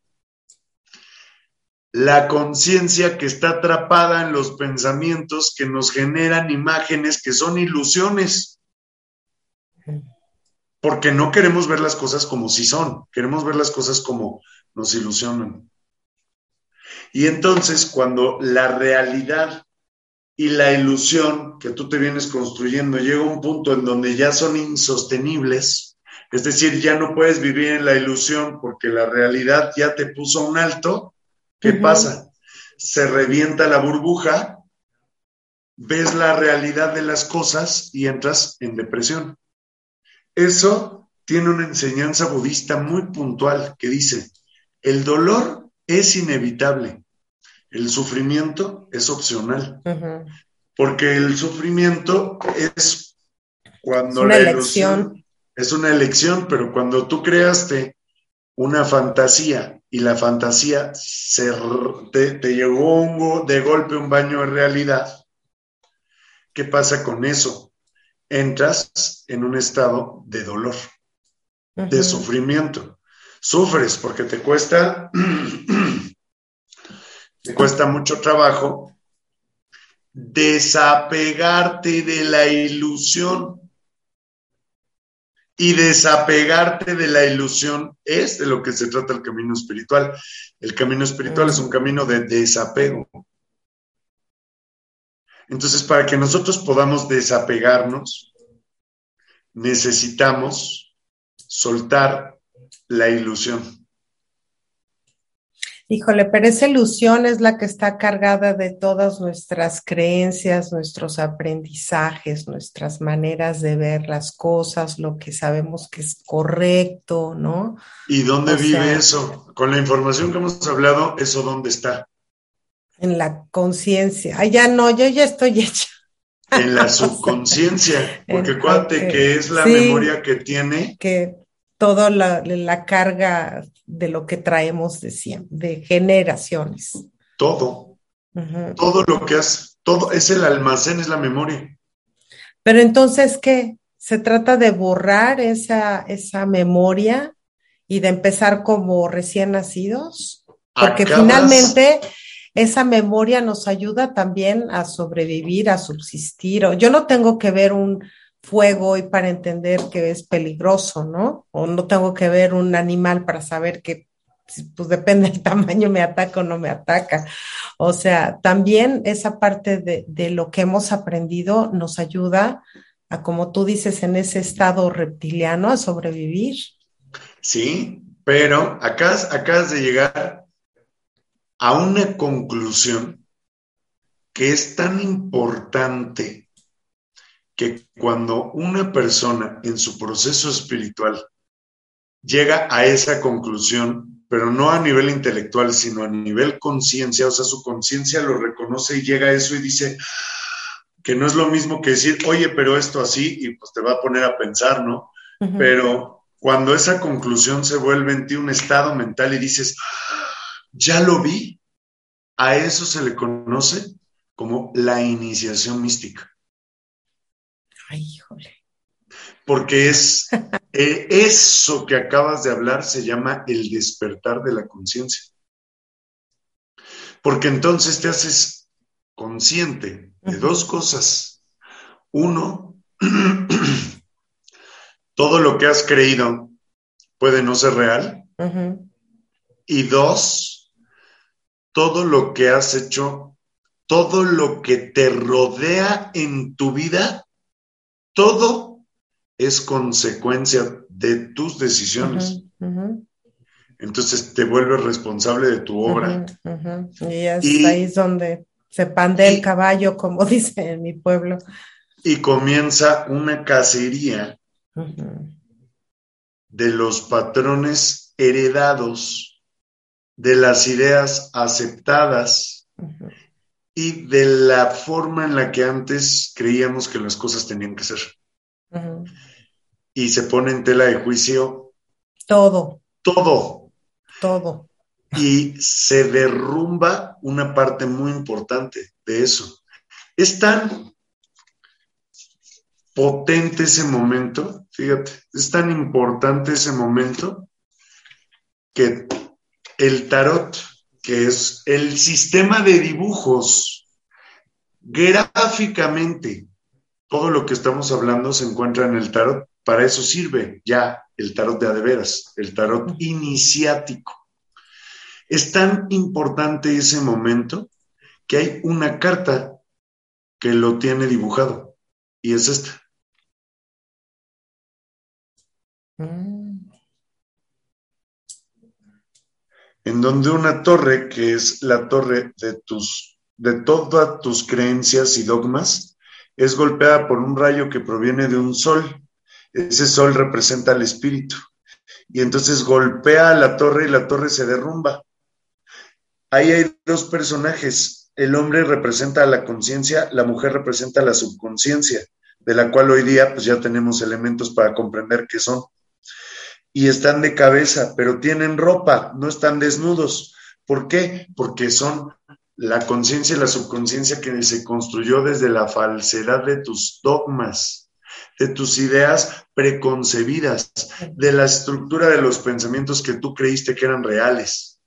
la conciencia que está atrapada en los pensamientos que nos generan imágenes que son ilusiones. Porque no queremos ver las cosas como si son, queremos ver las cosas como nos ilusionan. Y entonces cuando la realidad y la ilusión que tú te vienes construyendo llega a un punto en donde ya son insostenibles, es decir, ya no puedes vivir en la ilusión porque la realidad ya te puso un alto, ¿Qué pasa? Se revienta la burbuja, ves la realidad de las cosas y entras en depresión. Eso tiene una enseñanza budista muy puntual que dice, el dolor es inevitable, el sufrimiento es opcional, porque el sufrimiento es cuando la elección es una elección, pero cuando tú creaste una fantasía y la fantasía se, te, te llegó de golpe un baño de realidad, ¿qué pasa con eso? Entras en un estado de dolor, de sufrimiento. Sufres porque te cuesta, te cuesta mucho trabajo desapegarte de la ilusión y desapegarte de la ilusión es de lo que se trata el camino espiritual. El camino espiritual es un camino de desapego. Entonces, para que nosotros podamos desapegarnos, necesitamos soltar la ilusión. Híjole, pero esa ilusión es la que está cargada de todas nuestras creencias, nuestros aprendizajes, nuestras maneras de ver las cosas, lo que sabemos que es correcto, ¿no? ¿Y dónde vive eso? Con la información que hemos hablado, ¿eso dónde está? En la conciencia. Ah, ya no, yo ya estoy hecha. En la subconsciencia, porque acuérdate que es la memoria que tiene. Que toda la, carga de lo que traemos de, de generaciones. Todo. Todo lo que has, todo es el almacén, es la memoria. Pero entonces, ¿qué? ¿Se trata de borrar esa, esa memoria y de empezar como recién nacidos? Porque finalmente esa memoria nos ayuda también a sobrevivir, a subsistir. Yo no tengo que ver un, fuego y para entender que es peligroso, ¿no? O no tengo que ver un animal para saber que pues depende del tamaño, me ataca o no me ataca. O sea, también esa parte de, de lo que hemos aprendido nos ayuda a, como tú dices, en ese estado reptiliano, a sobrevivir. Sí, pero acabas, acabas de llegar a una conclusión que es tan importante que cuando una persona en su proceso espiritual llega a esa conclusión, pero no a nivel intelectual, sino a nivel conciencia, o sea, su conciencia lo reconoce y llega a eso y dice que no es lo mismo que decir, oye, pero esto así, y pues te va a poner a pensar, ¿no? Pero cuando esa conclusión se vuelve en ti un estado mental y dices, ya lo vi, a eso se le conoce como la iniciación mística. Ay, híjole. Porque es eh, eso que acabas de hablar se llama el despertar de la conciencia. Porque entonces te haces consciente de dos cosas. Uno, todo lo que has creído puede no ser real. Y dos, todo lo que has hecho, todo lo que te rodea en tu vida, todo es consecuencia de tus decisiones. Entonces te vuelves responsable de tu obra. Y, ahí es donde se pande el caballo, como dice en mi pueblo. Y comienza una cacería de los patrones heredados, de las ideas aceptadas y de la forma en la que antes creíamos que las cosas tenían que ser. Y se pone en tela de juicio todo. Todo. Todo. Y se derrumba una parte muy importante de eso. Es tan potente ese momento, fíjate, es tan importante ese momento que el tarot, que es el sistema de dibujos, gráficamente, todo lo que estamos hablando se encuentra en el tarot. Para eso sirve ya el tarot de adeveras, el tarot iniciático. Es tan importante ese momento que hay una carta que lo tiene dibujado y es esta. Mm. En donde una torre, que es la torre de tus, de todas tus creencias y dogmas, es golpeada por un rayo que proviene de un sol. Ese sol representa al espíritu. Y entonces golpea a la torre y la torre se derrumba. Ahí hay dos personajes. El hombre representa a la conciencia, la mujer representa a la subconsciencia, de la cual hoy día pues ya tenemos elementos para comprender qué son y están de cabeza, pero tienen ropa, no están desnudos. ¿Por qué? Porque son la conciencia y la subconsciencia que se construyó desde la falsedad de tus dogmas, de tus ideas preconcebidas, de la estructura de los pensamientos que tú creíste que eran reales.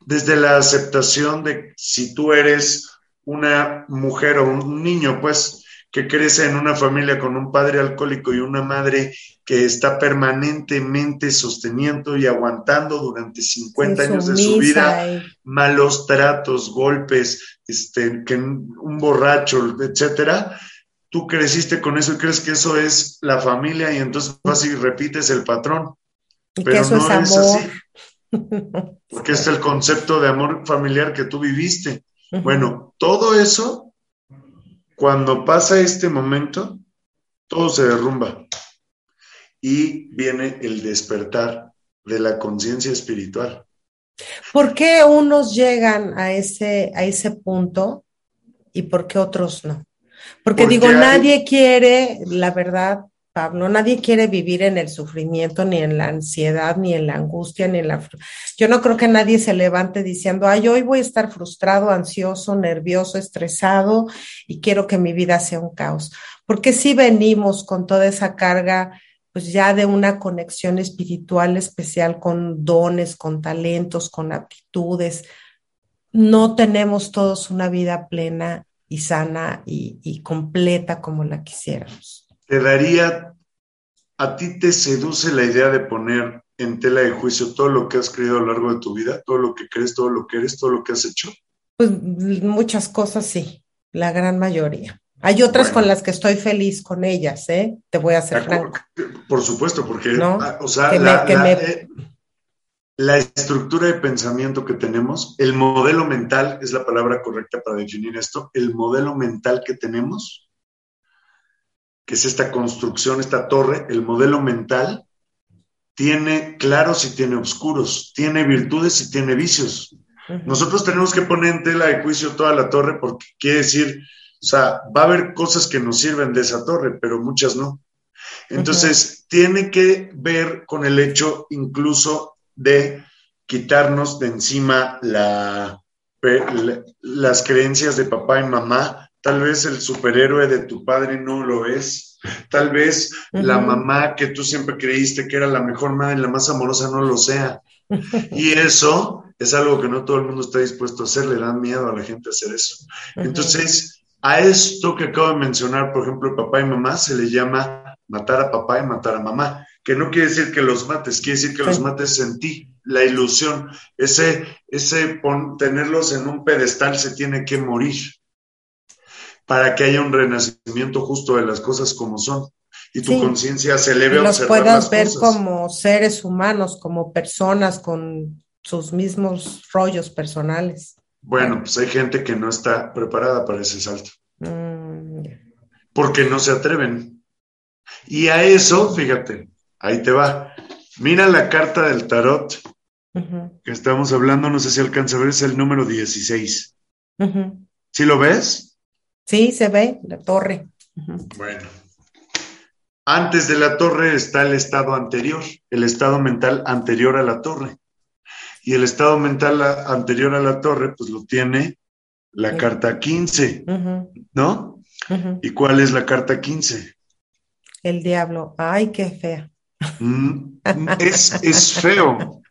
Desde la aceptación de si tú eres una mujer o un niño, pues que crece en una familia con un padre alcohólico y una madre que está permanentemente sosteniendo y aguantando durante 50 años de su vida malos tratos, golpes, este, que un borracho, etcétera. Tú creciste con eso y crees que eso es la familia y entonces vas y repites el patrón. Pero no es, así. Porque es el concepto de amor familiar que tú viviste. Bueno, todo eso cuando pasa este momento, todo se derrumba y viene el despertar de la conciencia espiritual. ¿Por qué unos llegan a ese, a ese punto y por qué otros no? Porque, digo, nadie quiere, la verdad, Pablo, nadie quiere vivir en el sufrimiento, ni en la ansiedad, ni en la angustia, ni en la... Yo no creo que nadie se levante diciendo, ay, hoy voy a estar frustrado, ansioso, nervioso, estresado y quiero que mi vida sea un caos. Porque si venimos con toda esa carga, pues ya de una conexión espiritual especial con dones, con talentos, con aptitudes. No tenemos todos una vida plena y sana y, y completa como la quisiéramos te daría, a ti te seduce la idea de poner en tela de juicio todo lo que has creído a lo largo de tu vida, todo lo que crees, todo lo que eres, todo lo que has hecho? Pues muchas cosas sí, la gran mayoría. Hay otras con las que estoy feliz con ellas, ¿eh? Te voy a hacer. Por supuesto, porque, ah, o sea, la, eh, la, estructura de pensamiento que tenemos, el modelo mental es la palabra correcta para definir esto, el modelo mental que tenemos, que es esta construcción, esta torre, el modelo mental tiene claros y tiene oscuros, tiene virtudes y tiene vicios. Nosotros tenemos que poner en tela de juicio toda la torre porque quiere decir o sea, va a haber cosas que nos sirven de esa torre, pero muchas no. Entonces, tiene que ver con el hecho incluso de quitarnos de encima la, las creencias de papá y mamá. Tal vez el superhéroe de tu padre no lo es. Tal vez la mamá que tú siempre creíste que era la mejor madre, la más amorosa, no lo sea. Y eso es algo que no todo el mundo está dispuesto a hacer. Le da miedo a la gente hacer eso. Entonces, a esto que acabo de mencionar, por ejemplo, papá y mamá, se le llama matar a papá y matar a mamá, que no quiere decir que los mates, quiere decir que los mates en ti, la ilusión, ese, ese tenerlos en un pedestal se tiene que morir para que haya un renacimiento justo de las cosas como son y tu conciencia se eleve y los puedas ver como seres humanos, como personas con sus mismos rollos personales. Bueno, pues hay gente que no está preparada para ese salto. Mm, Porque no se atreven. Y a eso, fíjate, ahí te va. Mira la carta del tarot que estamos hablando, no sé si alcanza a ver, es el número 16. ¿Sí lo ves? Sí, se ve, la torre. Bueno. Antes de la torre está el estado anterior, el estado mental anterior a la torre y el estado mental anterior a la torre, pues lo tiene la carta 15, ¿no? ¿Y cuál es la carta 15? El diablo. Ay, qué fea. Mm, es, es feo,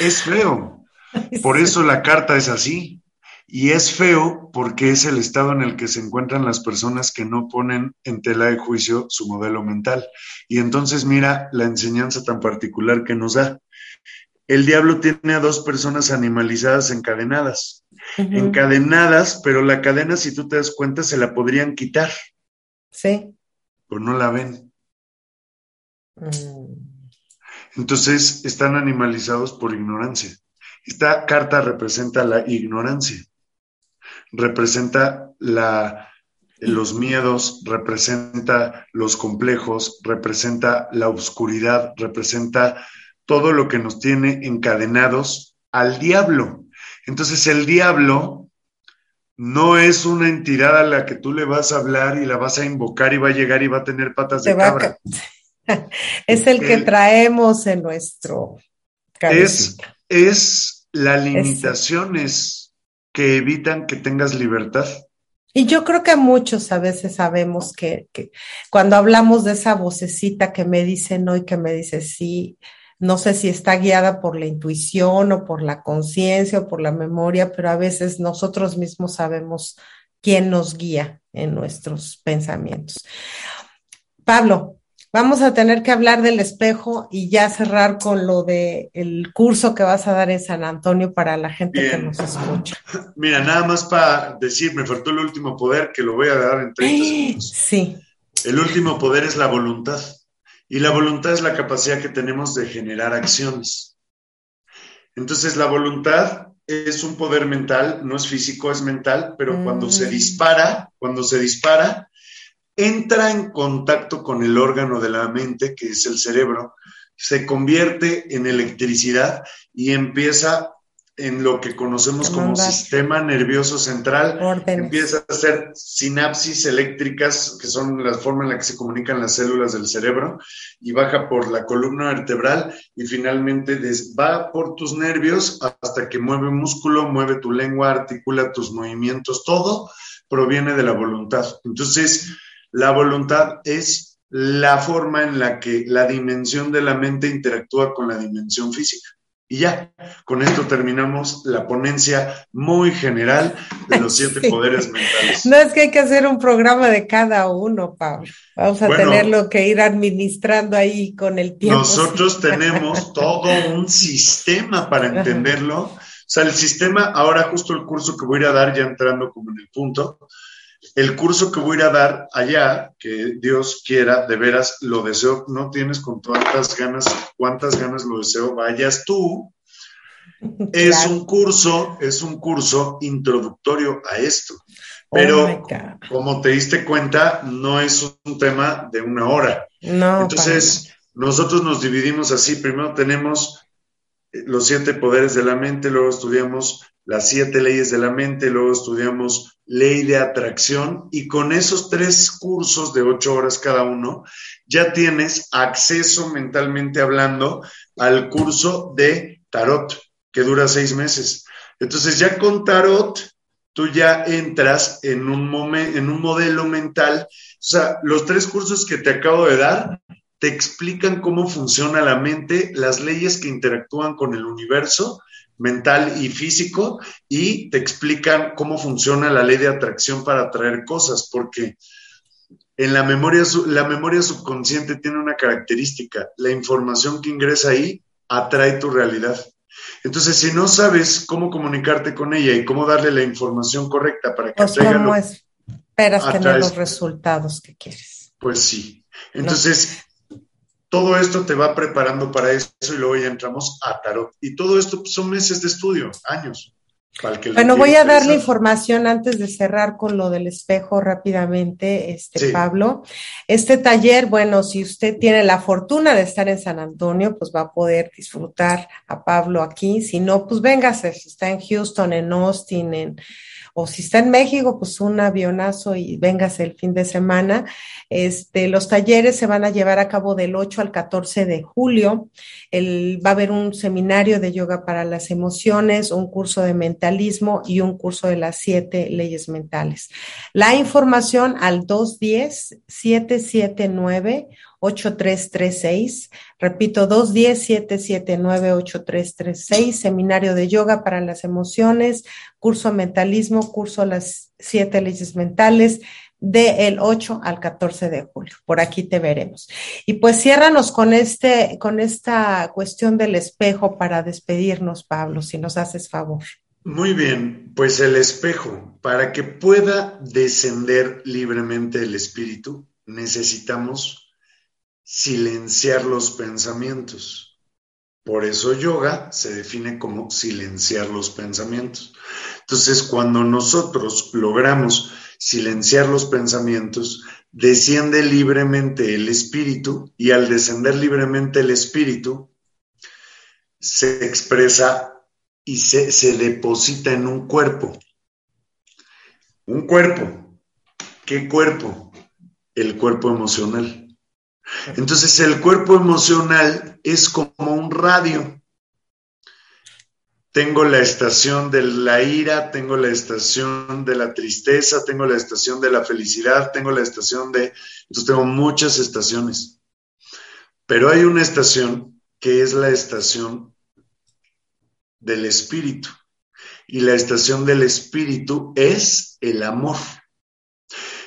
es feo. Por eso la carta es así. Y es feo porque es el estado en el que se encuentran las personas que no ponen en tela de juicio su modelo mental. Y entonces mira la enseñanza tan particular que nos da el diablo tiene a dos personas animalizadas encadenadas. Encadenadas, pero la cadena, si tú te das cuenta, se la podrían quitar. Sí. Pero no la ven. Mm. Entonces, están animalizados por ignorancia. Esta carta representa la ignorancia. Representa la, los miedos, representa los complejos, representa la oscuridad, representa todo lo que nos tiene encadenados al diablo. Entonces el diablo no es una entidad a la que tú le vas a hablar y la vas a invocar y va a llegar y va a tener patas de cabra. es el que traemos en nuestro es, es las limitaciones que evitan que tengas libertad. Y yo creo que muchos a veces sabemos que, que, cuando hablamos de esa vocecita que me dice no y que me dice sí, no sé si está guiada por la intuición o por la conciencia o por la memoria, pero a veces nosotros mismos sabemos quién nos guía en nuestros pensamientos. Pablo, vamos a tener que hablar del espejo y ya cerrar con lo de el curso que vas a dar en San Antonio para la gente que nos escucha. Mira, nada más para decir, me faltó el último poder que lo voy a dar en 30 segundos. Sí. El último poder es la voluntad. Y la voluntad es la capacidad que tenemos de generar acciones. Entonces, la voluntad es un poder mental, no es físico, es mental, pero cuando se mm. dispara, cuando se dispara, entra en contacto con el órgano de la mente, que es el cerebro, se convierte en electricidad y empieza en lo que conocemos como sistema nervioso central, empieza a hacer sinapsis eléctricas, que son la forma en la que se comunican las células del cerebro, y baja por la columna vertebral y finalmente va por tus nervios hasta que mueve músculo, mueve tu lengua, articula tus movimientos, todo proviene de la voluntad. Entonces, la voluntad es la forma en la que la dimensión de la mente interactúa con la dimensión física. Y ya, con esto terminamos la ponencia muy general de los siete poderes mentales. No es que hay que hacer un programa de cada uno, Pablo. Vamos a tenerlo que ir administrando ahí con el tiempo. Nosotros tenemos todo un sistema para entenderlo. O sea, el sistema, ahora justo el curso que voy a dar, ya entrando como en el punto, el curso que voy a ir a dar allá, que Dios quiera, de veras, lo deseo, no tienes con cuántas ganas, cuántas ganas lo deseo, vayas tú. Es un curso, es un curso introductorio a esto. Pero oh como te diste cuenta, no es un tema de una hora. No. Entonces, nosotros nos dividimos así. Primero tenemos los siete poderes de la mente, luego estudiamos las siete leyes de la mente, luego estudiamos ley de atracción y con esos tres cursos de ocho horas cada uno, ya tienes acceso mentalmente hablando al curso de tarot, que dura seis meses. Entonces ya con tarot, tú ya entras en un, en un modelo mental. O sea, los tres cursos que te acabo de dar te explican cómo funciona la mente, las leyes que interactúan con el universo mental y físico y te explican cómo funciona la ley de atracción para atraer cosas, porque en la memoria, la memoria subconsciente tiene una característica, la información que ingresa ahí atrae tu realidad. Entonces, si no sabes cómo comunicarte con ella y cómo darle la información correcta para que pues ¿cómo esperas tener los resultados que quieres? Pues sí. Entonces, todo esto te va preparando para eso y luego ya entramos a tarot. Y todo esto pues, son meses de estudio, años. bueno, voy a darle información antes de cerrar con lo del espejo rápidamente, este Pablo. Este taller, bueno, si usted tiene la fortuna de estar en San Antonio, pues va a poder disfrutar a Pablo aquí. Si no, pues véngase, si está en Houston, en Austin, en o si está en México, pues un avionazo y véngase el fin de semana. Este, los talleres se van a llevar a cabo del 8 al 14 de julio. El, va a haber un seminario de yoga para las emociones, un curso de mentalismo y un curso de las siete leyes mentales. La información al 210 779 8336. Repito, 210-779-8336, seminario de yoga para las emociones, curso mentalismo, curso las siete leyes mentales, del 8 al 14 de julio. Por aquí te veremos. Y pues ciérranos con este, con esta cuestión del espejo para despedirnos, Pablo, si nos haces favor. Muy bien, pues el espejo, para que pueda descender libremente el espíritu, necesitamos silenciar los pensamientos. Por eso yoga se define como silenciar los pensamientos. Entonces, cuando nosotros logramos silenciar los pensamientos, desciende libremente el espíritu y al descender libremente el espíritu, se expresa y se, se deposita en un cuerpo. Un cuerpo. ¿Qué cuerpo? El cuerpo emocional. Entonces el cuerpo emocional es como un radio. Tengo la estación de la ira, tengo la estación de la tristeza, tengo la estación de la felicidad, tengo la estación de... Entonces tengo muchas estaciones. Pero hay una estación que es la estación del espíritu. Y la estación del espíritu es el amor.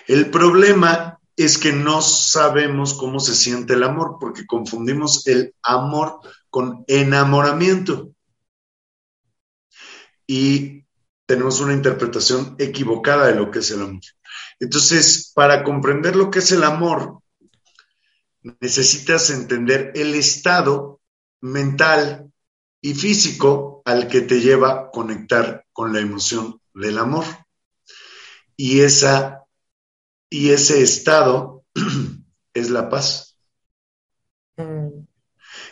El problema es que no sabemos cómo se siente el amor, porque confundimos el amor con enamoramiento. Y tenemos una interpretación equivocada de lo que es el amor. Entonces, para comprender lo que es el amor, necesitas entender el estado mental y físico al que te lleva a conectar con la emoción del amor. Y esa y ese estado es la paz. Mm.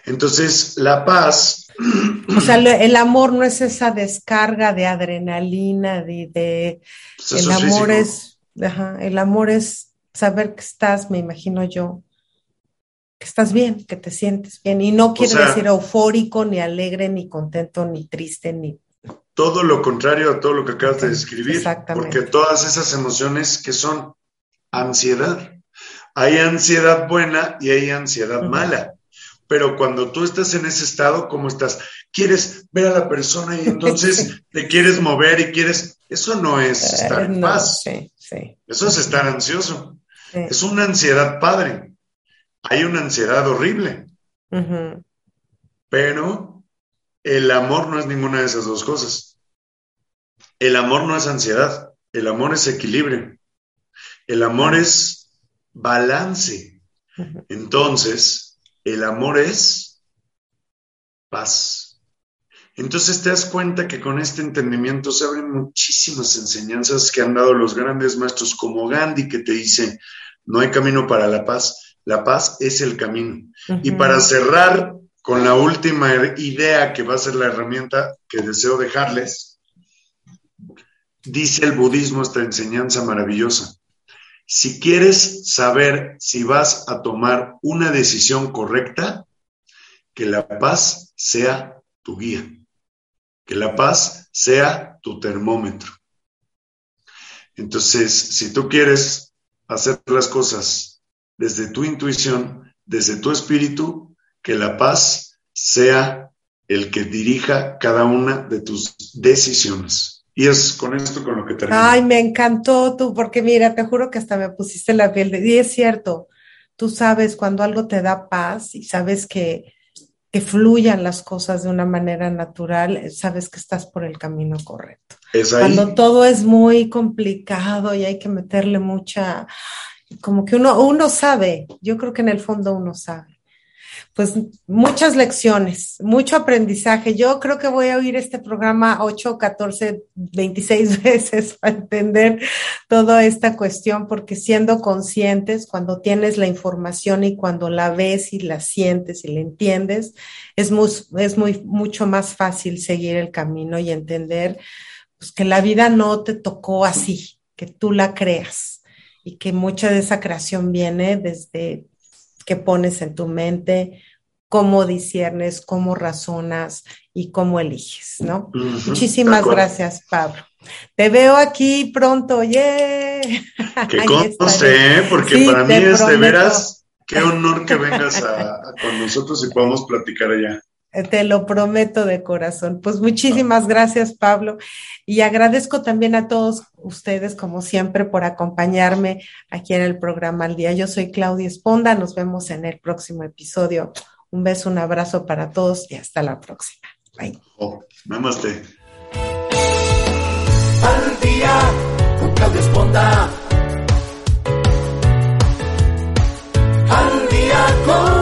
Entonces, la paz... O sea, el amor no es esa descarga de adrenalina, de... Pues el amor es... el amor es saber que estás, me imagino yo, que estás bien, que te sientes bien. Y no quiere decir eufórico, ni alegre, ni contento, ni triste, ni... Todo lo contrario a todo lo que acabas de describir. Porque todas esas emociones que son ansiedad. Hay ansiedad buena y hay ansiedad mala. pero cuando tú estás en ese estado, ¿cómo estás? Quieres ver a la persona y entonces te quieres mover y quieres... Eso no es estar en paz. Eso es estar ansioso. Es una ansiedad padre. Hay una ansiedad horrible. Pero el amor no es ninguna de esas dos cosas. El amor no es ansiedad. El amor es equilibrio. El amor es balance. Entonces, el amor es paz. Entonces te das cuenta que con este entendimiento se abren muchísimas enseñanzas que han dado los grandes maestros como Gandhi que te dice, no hay camino para la paz, la paz es el camino. Y para cerrar con la última idea que va a ser la herramienta que deseo dejarles, dice el budismo esta enseñanza maravillosa. Si quieres saber si vas a tomar una decisión correcta, que la paz sea tu guía, que la paz sea tu termómetro. Entonces, si tú quieres hacer las cosas desde tu intuición, desde tu espíritu, que la paz sea el que dirija cada una de tus decisiones. Y es con esto con lo que termino. Ay, me encantó tú, porque mira, te juro que hasta me pusiste la piel de... Y es cierto, tú sabes cuando algo te da paz y sabes que, que fluyan las cosas de una manera natural, sabes que estás por el camino correcto. Es ahí. Cuando todo es muy complicado y hay que meterle mucha, como que uno, uno sabe, yo creo que en el fondo uno sabe pues muchas lecciones, mucho aprendizaje. Yo creo que voy a oír este programa 8, 14, 26 veces para entender toda esta cuestión, porque siendo conscientes, cuando tienes la información y cuando la ves y la sientes y la entiendes, es, muy, es muy, mucho más fácil seguir el camino y entender pues, que la vida no te tocó así, que tú la creas y que mucha de esa creación viene desde que pones en tu mente, cómo disiernes, cómo razonas y cómo eliges, ¿no? Muchísimas gracias, Pablo. Te veo aquí pronto, ¡yeah! Que conste, porque para mí es de veras, qué honor que vengas con nosotros y podamos platicar allá. Te lo prometo de corazón. Pues muchísimas gracias, Pablo. Y agradezco también a todos ustedes, como siempre, por acompañarme aquí en el programa al día. Yo soy Claudia Esponda. Nos vemos en el próximo episodio. Un beso, un abrazo para todos y hasta la próxima. Bye. Oh, namaste. Al día con Claudia Esponda. Al día con